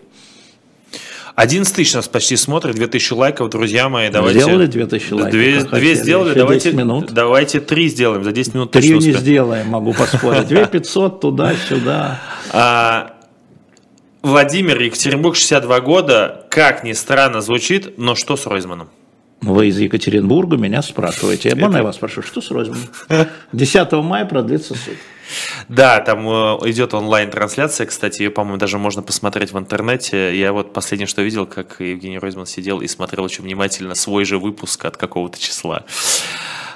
11 тысяч нас почти смотрит, 2000 лайков, друзья мои. Давайте, сделали 2000 лайков? Две, две сделали, Еще давайте, 10 минут. давайте три сделаем, за 10 минут Три точно не успеем. сделаем, могу поспорить. 2500 туда-сюда. А, Владимир, Екатеринбург, 62 года. Как ни странно звучит, но что с Ройзманом? Вы из Екатеринбурга меня спрашиваете. Можно я вас спрошу, что с Ройзманом? 10 мая продлится суд. Да, там э, идет онлайн-трансляция, кстати, ее, по-моему, даже можно посмотреть в интернете. Я вот последнее, что видел, как Евгений Ройзман сидел и смотрел очень внимательно свой же выпуск от какого-то числа.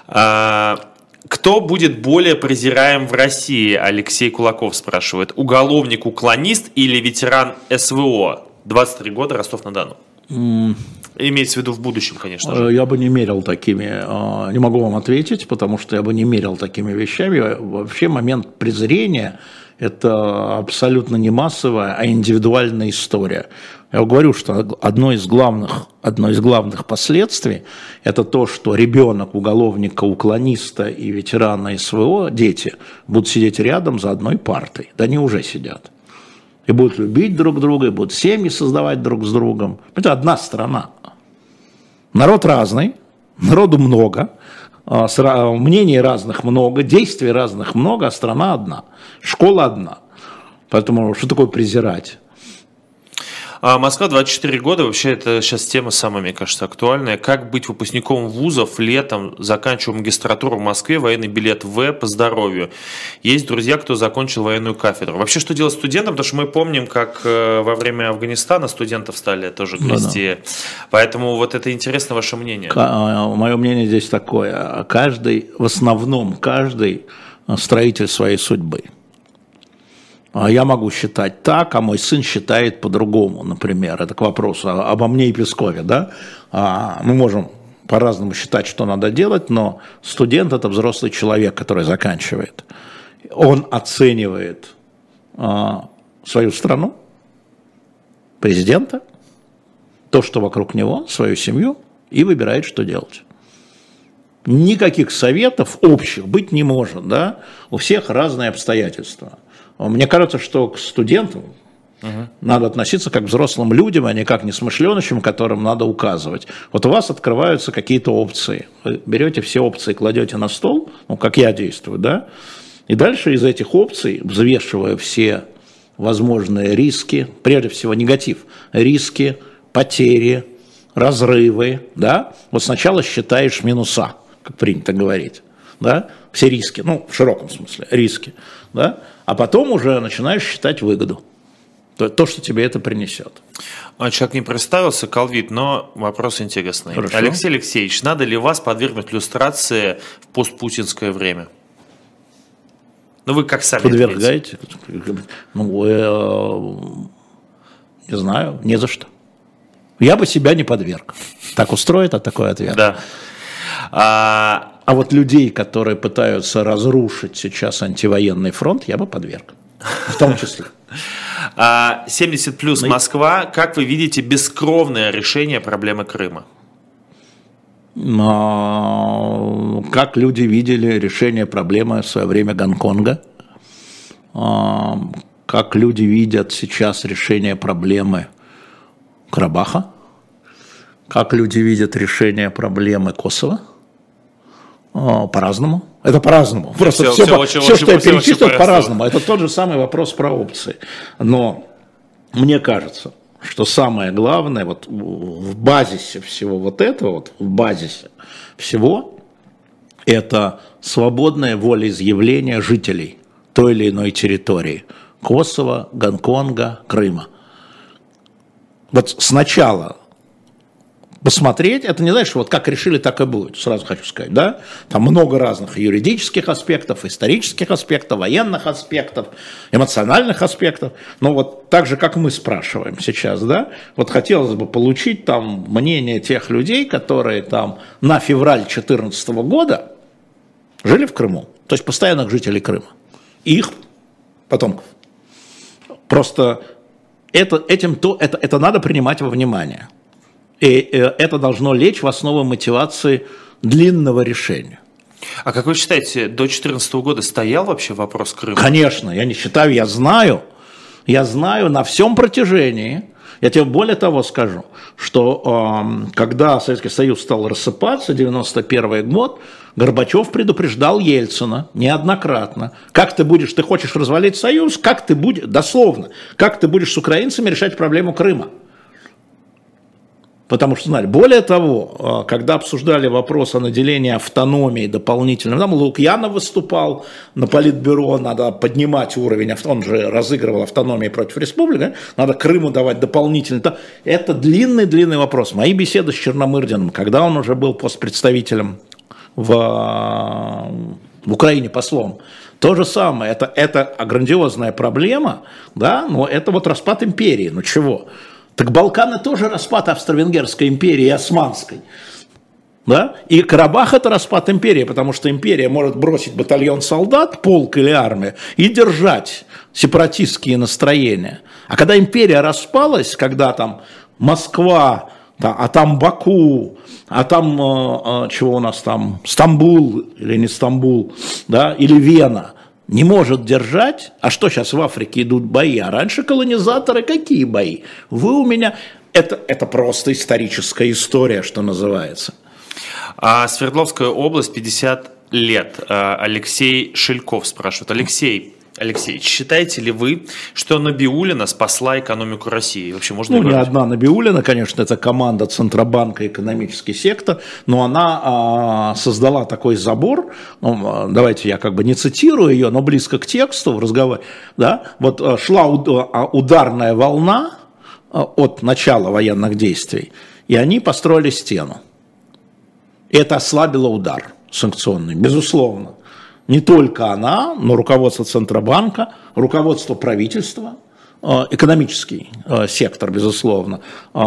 А, кто будет более презираем в России, Алексей Кулаков спрашивает. Уголовник-уклонист или ветеран СВО? 23 года, Ростов-на-Дону. Имеется в виду в будущем, конечно же. Э, Я бы не мерил такими, э, не могу вам ответить, потому что я бы не мерил такими вещами. Вообще момент презрения – это абсолютно не массовая, а индивидуальная история. Я говорю, что одно из главных, одно из главных последствий – это то, что ребенок уголовника, уклониста и ветерана СВО, дети, будут сидеть рядом за одной партой. Да они уже сидят. И будут любить друг друга, и будут семьи создавать друг с другом. Это одна страна. Народ разный, народу много, а, мнений разных много, действий разных много, а страна одна, школа одна. Поэтому что такое презирать? А Москва 24 года, вообще это сейчас тема самая, мне кажется, актуальная. Как быть выпускником вузов летом, заканчивая магистратуру в Москве, военный билет В по здоровью. Есть друзья, кто закончил военную кафедру. Вообще, что делать студентам? Потому что мы помним, как э, во время Афганистана студентов стали тоже грести. Поэтому вот это интересно ваше мнение. Мое мнение здесь такое. Каждый, в основном каждый а, строитель своей судьбы. А Я могу считать так, а мой сын считает по-другому, например. Это к вопросу обо мне и Пескове. Да? А, Мы можем по-разному считать, что надо делать, но студент – это взрослый человек, который заканчивает. Он оценивает а, свою страну, президента, то, что вокруг него, свою семью, и выбирает, что делать. Никаких советов общих быть не может, да? У всех разные обстоятельства. Мне кажется, что к студентам надо относиться как к взрослым людям, а не как несмышленышам, которым надо указывать. Вот у вас открываются какие-то опции. Вы берете все опции, кладете на стол, ну, как я действую, да? И дальше из этих опций, взвешивая все возможные риски, прежде всего негатив, риски, потери, разрывы, да, вот сначала считаешь минуса, как принято говорить, да, все риски, ну, в широком смысле, риски, да, а потом уже начинаешь считать выгоду, то, то что тебе это принесет. Человек не представился, Калвит, но вопрос интересный. Хорошо. Алексей Алексеевич, надо ли вас подвергнуть иллюстрации в постпутинское время? Ну, вы как сами ответите. Подвергаете? Ну, э, не знаю, не за что. Я бы себя не подверг. Так устроит, а такой ответ. Да. А, А вот людей, которые пытаются разрушить сейчас антивоенный фронт, я бы подверг. В том числе. а 70 плюс Ну и- Москва, как вы видите бескровное решение проблемы Крыма? А, Как люди видели решение проблемы в свое время Гонконга? А, Как люди видят сейчас решение проблемы Карабаха? Как люди видят решение проблемы Косово? А, По-разному. Это по-разному. Просто всё- все, всё по- очень- всё, очень- что я перечислил, по-разному. Это тот же самый вопрос про опции. Но мне кажется, что самое главное вот в базисе всего вот этого, вот в базисе всего, это свободное волеизъявление жителей той или иной территории. Косово, Гонконга, Крыма. Вот сначала посмотреть, это не знаешь, вот как решили, так и будет, сразу хочу сказать, да? Там много разных юридических аспектов, исторических аспектов, военных аспектов, эмоциональных аспектов. Но вот так же, как мы спрашиваем сейчас, да, вот хотелось бы получить там мнение тех людей, которые там на февраль 2014 года жили в Крыму, то есть постоянных жителей Крыма, их потомков. Просто это, этим, то, это, это надо принимать во внимание. И э, это должно лечь в основу мотивации длинного решения. А как вы считаете, до 2014 года стоял вообще вопрос Крыма? Конечно, я не считаю, я знаю, я знаю на всем протяжении Я тебе более того скажу, что э, когда Советский Союз стал рассыпаться, 91 год, Горбачев предупреждал Ельцина неоднократно. Как ты будешь, ты хочешь развалить Союз, как ты будешь, дословно, как ты будешь с украинцами решать проблему Крыма? Потому что знали. Более того, а, когда обсуждали вопрос о наделении автономии дополнительным, там Лукьянов выступал на политбюро, надо поднимать уровень, он же разыгрывал автономии против республики, надо Крыму давать дополнительно. Это длинный-длинный вопрос. Мои беседы с Черномырдиным, когда он уже был постпредставителем в, в Украине послом, то же самое, это, это грандиозная проблема, да, но это вот распад империи, ну чего? Так Балканы тоже распад Австро-Венгерской империи и Османской. Да? И Карабах это распад империи, потому что империя может бросить батальон солдат, полк или армию и держать сепаратистские настроения. А когда империя распалась, когда там Москва, да, а там Баку, а там, э, э, чего у нас там, Стамбул или не Стамбул, да, или Вена – не может держать, а что сейчас в Африке идут бои, а раньше колонизаторы какие бои? Вы у меня, это, это просто историческая история, что называется. А Свердловская область 50 лет. А, Алексей Шельков спрашивает. Алексей, Алексей, считаете ли вы, что Набиулина спасла экономику России? Вообще можно Ну, не одна Набиулина, конечно, это команда Центробанка экономический сектор, но она а, создала такой забор, ну, а, давайте я как бы не цитирую ее, но близко к тексту в разговоре, да, вот а, шла а, ударная волна от начала военных действий, и они построили стену. И это ослабило удар санкционный, безусловно не только она, но руководство Центробанка, руководство правительства, э, экономический э, сектор, безусловно, э,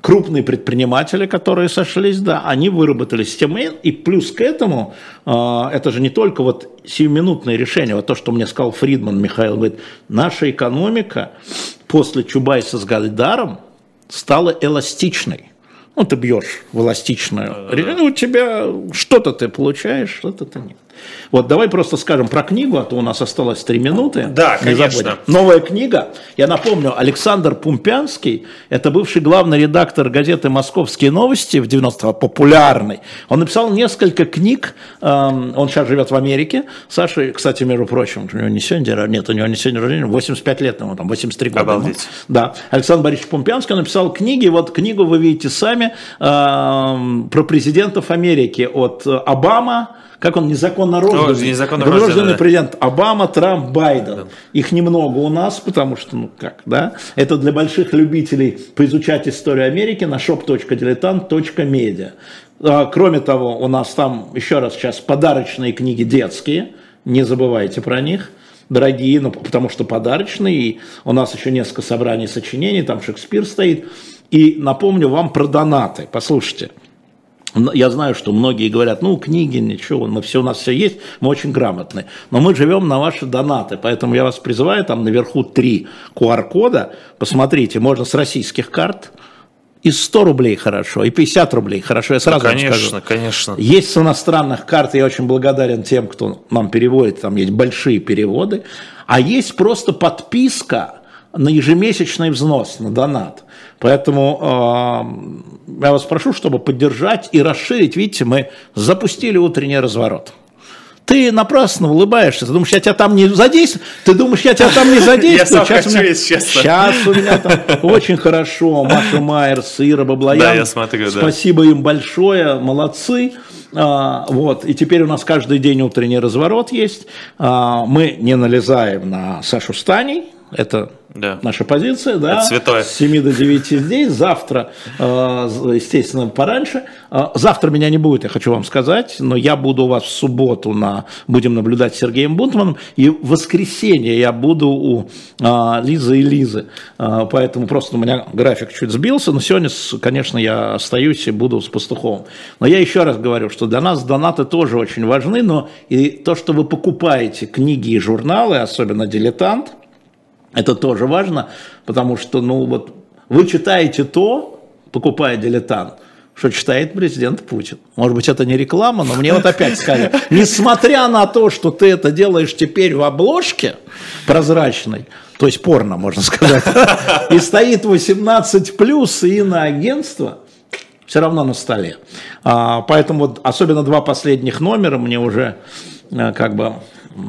крупные предприниматели, которые сошлись, да, они выработали систему. И плюс к этому, это же не только вот сиюминутное решение, вот то, что мне сказал Фридман Михаил, говорит, наша экономика после Чубайса с Гальдаром стала эластичной. Ну, ты бьешь в эластичную, у тебя что-то ты получаешь, что-то ты нет. Вот давай просто скажем про книгу, а то у нас осталось три минуты. Да, не конечно. Забудем. Новая книга. Я напомню, Александр Пумпянский, это бывший главный редактор газеты «Московские новости» в 90-го, популярный. Он написал несколько книг, эм, он сейчас живет в Америке. Саша, кстати, между прочим, у него не сегодня, нет, у него не сегодня рождения, 85 лет ему, там, 83 года. Обалдеть. Ему. Да. Александр Борисович Пумпянский написал книги, вот книгу вы видите сами, эм, про президентов Америки от Обама, как он незаконно О, незаконно рожденный, рожденный да. президент Обама, Трамп, Байден. Да. Их немного у нас, потому что, ну как, да, это для больших любителей поизучать историю Америки на shop.diletant.media. А, кроме того, у нас там, еще раз сейчас, подарочные книги детские, не забывайте про них дорогие, ну, потому что подарочные, и у нас еще несколько собраний сочинений, там Шекспир стоит. И напомню вам про донаты. Послушайте, я знаю, что многие говорят, ну, книги, ничего, мы все, у нас все есть, мы очень грамотные. Но мы живем на ваши донаты, поэтому я вас призываю, там наверху три QR-кода, посмотрите, можно с российских карт, и 100 рублей хорошо, и 50 рублей хорошо, я сразу ну, конечно, скажу. Конечно, Есть с иностранных карт, я очень благодарен тем, кто нам переводит, там есть большие переводы, а есть просто подписка на ежемесячный взнос, на донат. Поэтому э, я вас прошу, чтобы поддержать и расширить. Видите, мы запустили утренний разворот. Ты напрасно улыбаешься, ты думаешь, я тебя там не задействую, ты думаешь, я тебя там не задействую. Я сейчас, хочу, меня, сейчас у меня там очень хорошо, Маша Майерс, Ира Баблоян. Да, я смотрю, да. Спасибо им большое, молодцы. А, вот, и теперь у нас каждый день утренний разворот есть. А, мы не налезаем на Сашу Станей, это да. наша позиция, да, Это святое. с 7 до 9 здесь, завтра, э, естественно, пораньше. Э, завтра меня не будет, я хочу вам сказать, но я буду у вас в субботу, на, будем наблюдать с Сергеем Бунтманом, и в воскресенье я буду у э, Лизы и Лизы, поэтому просто у меня график чуть сбился, но сегодня, конечно, я остаюсь и буду с Пастуховым. Но я еще раз говорю, что для нас донаты тоже очень важны, но и то, что вы покупаете книги и журналы, особенно «Дилетант», это тоже важно, потому что, ну вот, вы читаете то, покупая дилетант, что читает президент Путин. Может быть, это не реклама, но мне вот опять сказали, несмотря на то, что ты это делаешь теперь в обложке прозрачной, то есть порно, можно сказать, и стоит 18 плюс и на агентство, все равно на столе. А, поэтому вот особенно два последних номера мне уже а, как бы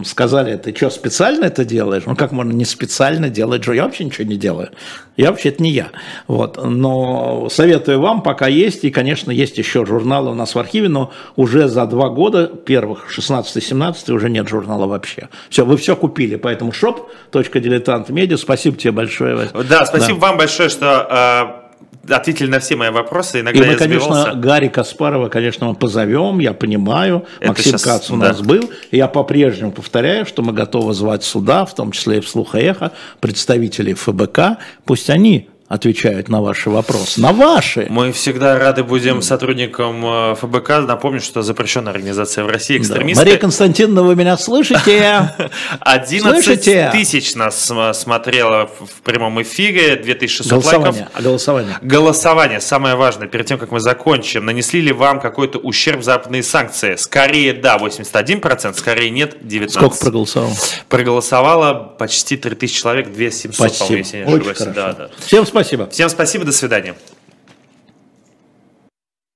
сказали, ты что, специально это делаешь? Ну, как можно не специально делать? Я вообще ничего не делаю. Я вообще, это не я. Вот. Но советую вам, пока есть, и, конечно, есть еще журналы у нас в архиве, но уже за два года, первых, 16-17, уже нет журнала вообще. Все, вы все купили, поэтому shop.diletant.media, спасибо тебе большое. Да, спасибо да. вам большое, что а, ответили на все мои вопросы. Иногда и мы, конечно, Гарри Каспарова, конечно, мы позовем, я понимаю. Это Максим сейчас, Кац у да. нас был. И я по-прежнему повторяю, что мы готовы звать сюда, в том числе и в «Слуха эхо», представителей ФБК. Пусть они отвечают на ваши вопросы. На ваши! Мы всегда рады будем сотрудникам э, ФБК. Напомню, что запрещенная организация в России экстремисты. Да. Мария Константиновна, вы меня слышите? 11 тысяч нас смотрело в прямом эфире, 2600 лайков. А голосование? Голосование, самое важное, перед тем, как мы закончим. Нанесли ли вам какой-то ущерб западные санкции? Скорее да, 81%, скорее нет, 19%. Сколько проголосовало? Проголосовало почти 3000 человек, 2700, по-моему, если не ошибаюсь. Да, да. Всем спасибо. Всем спасибо, до свидания.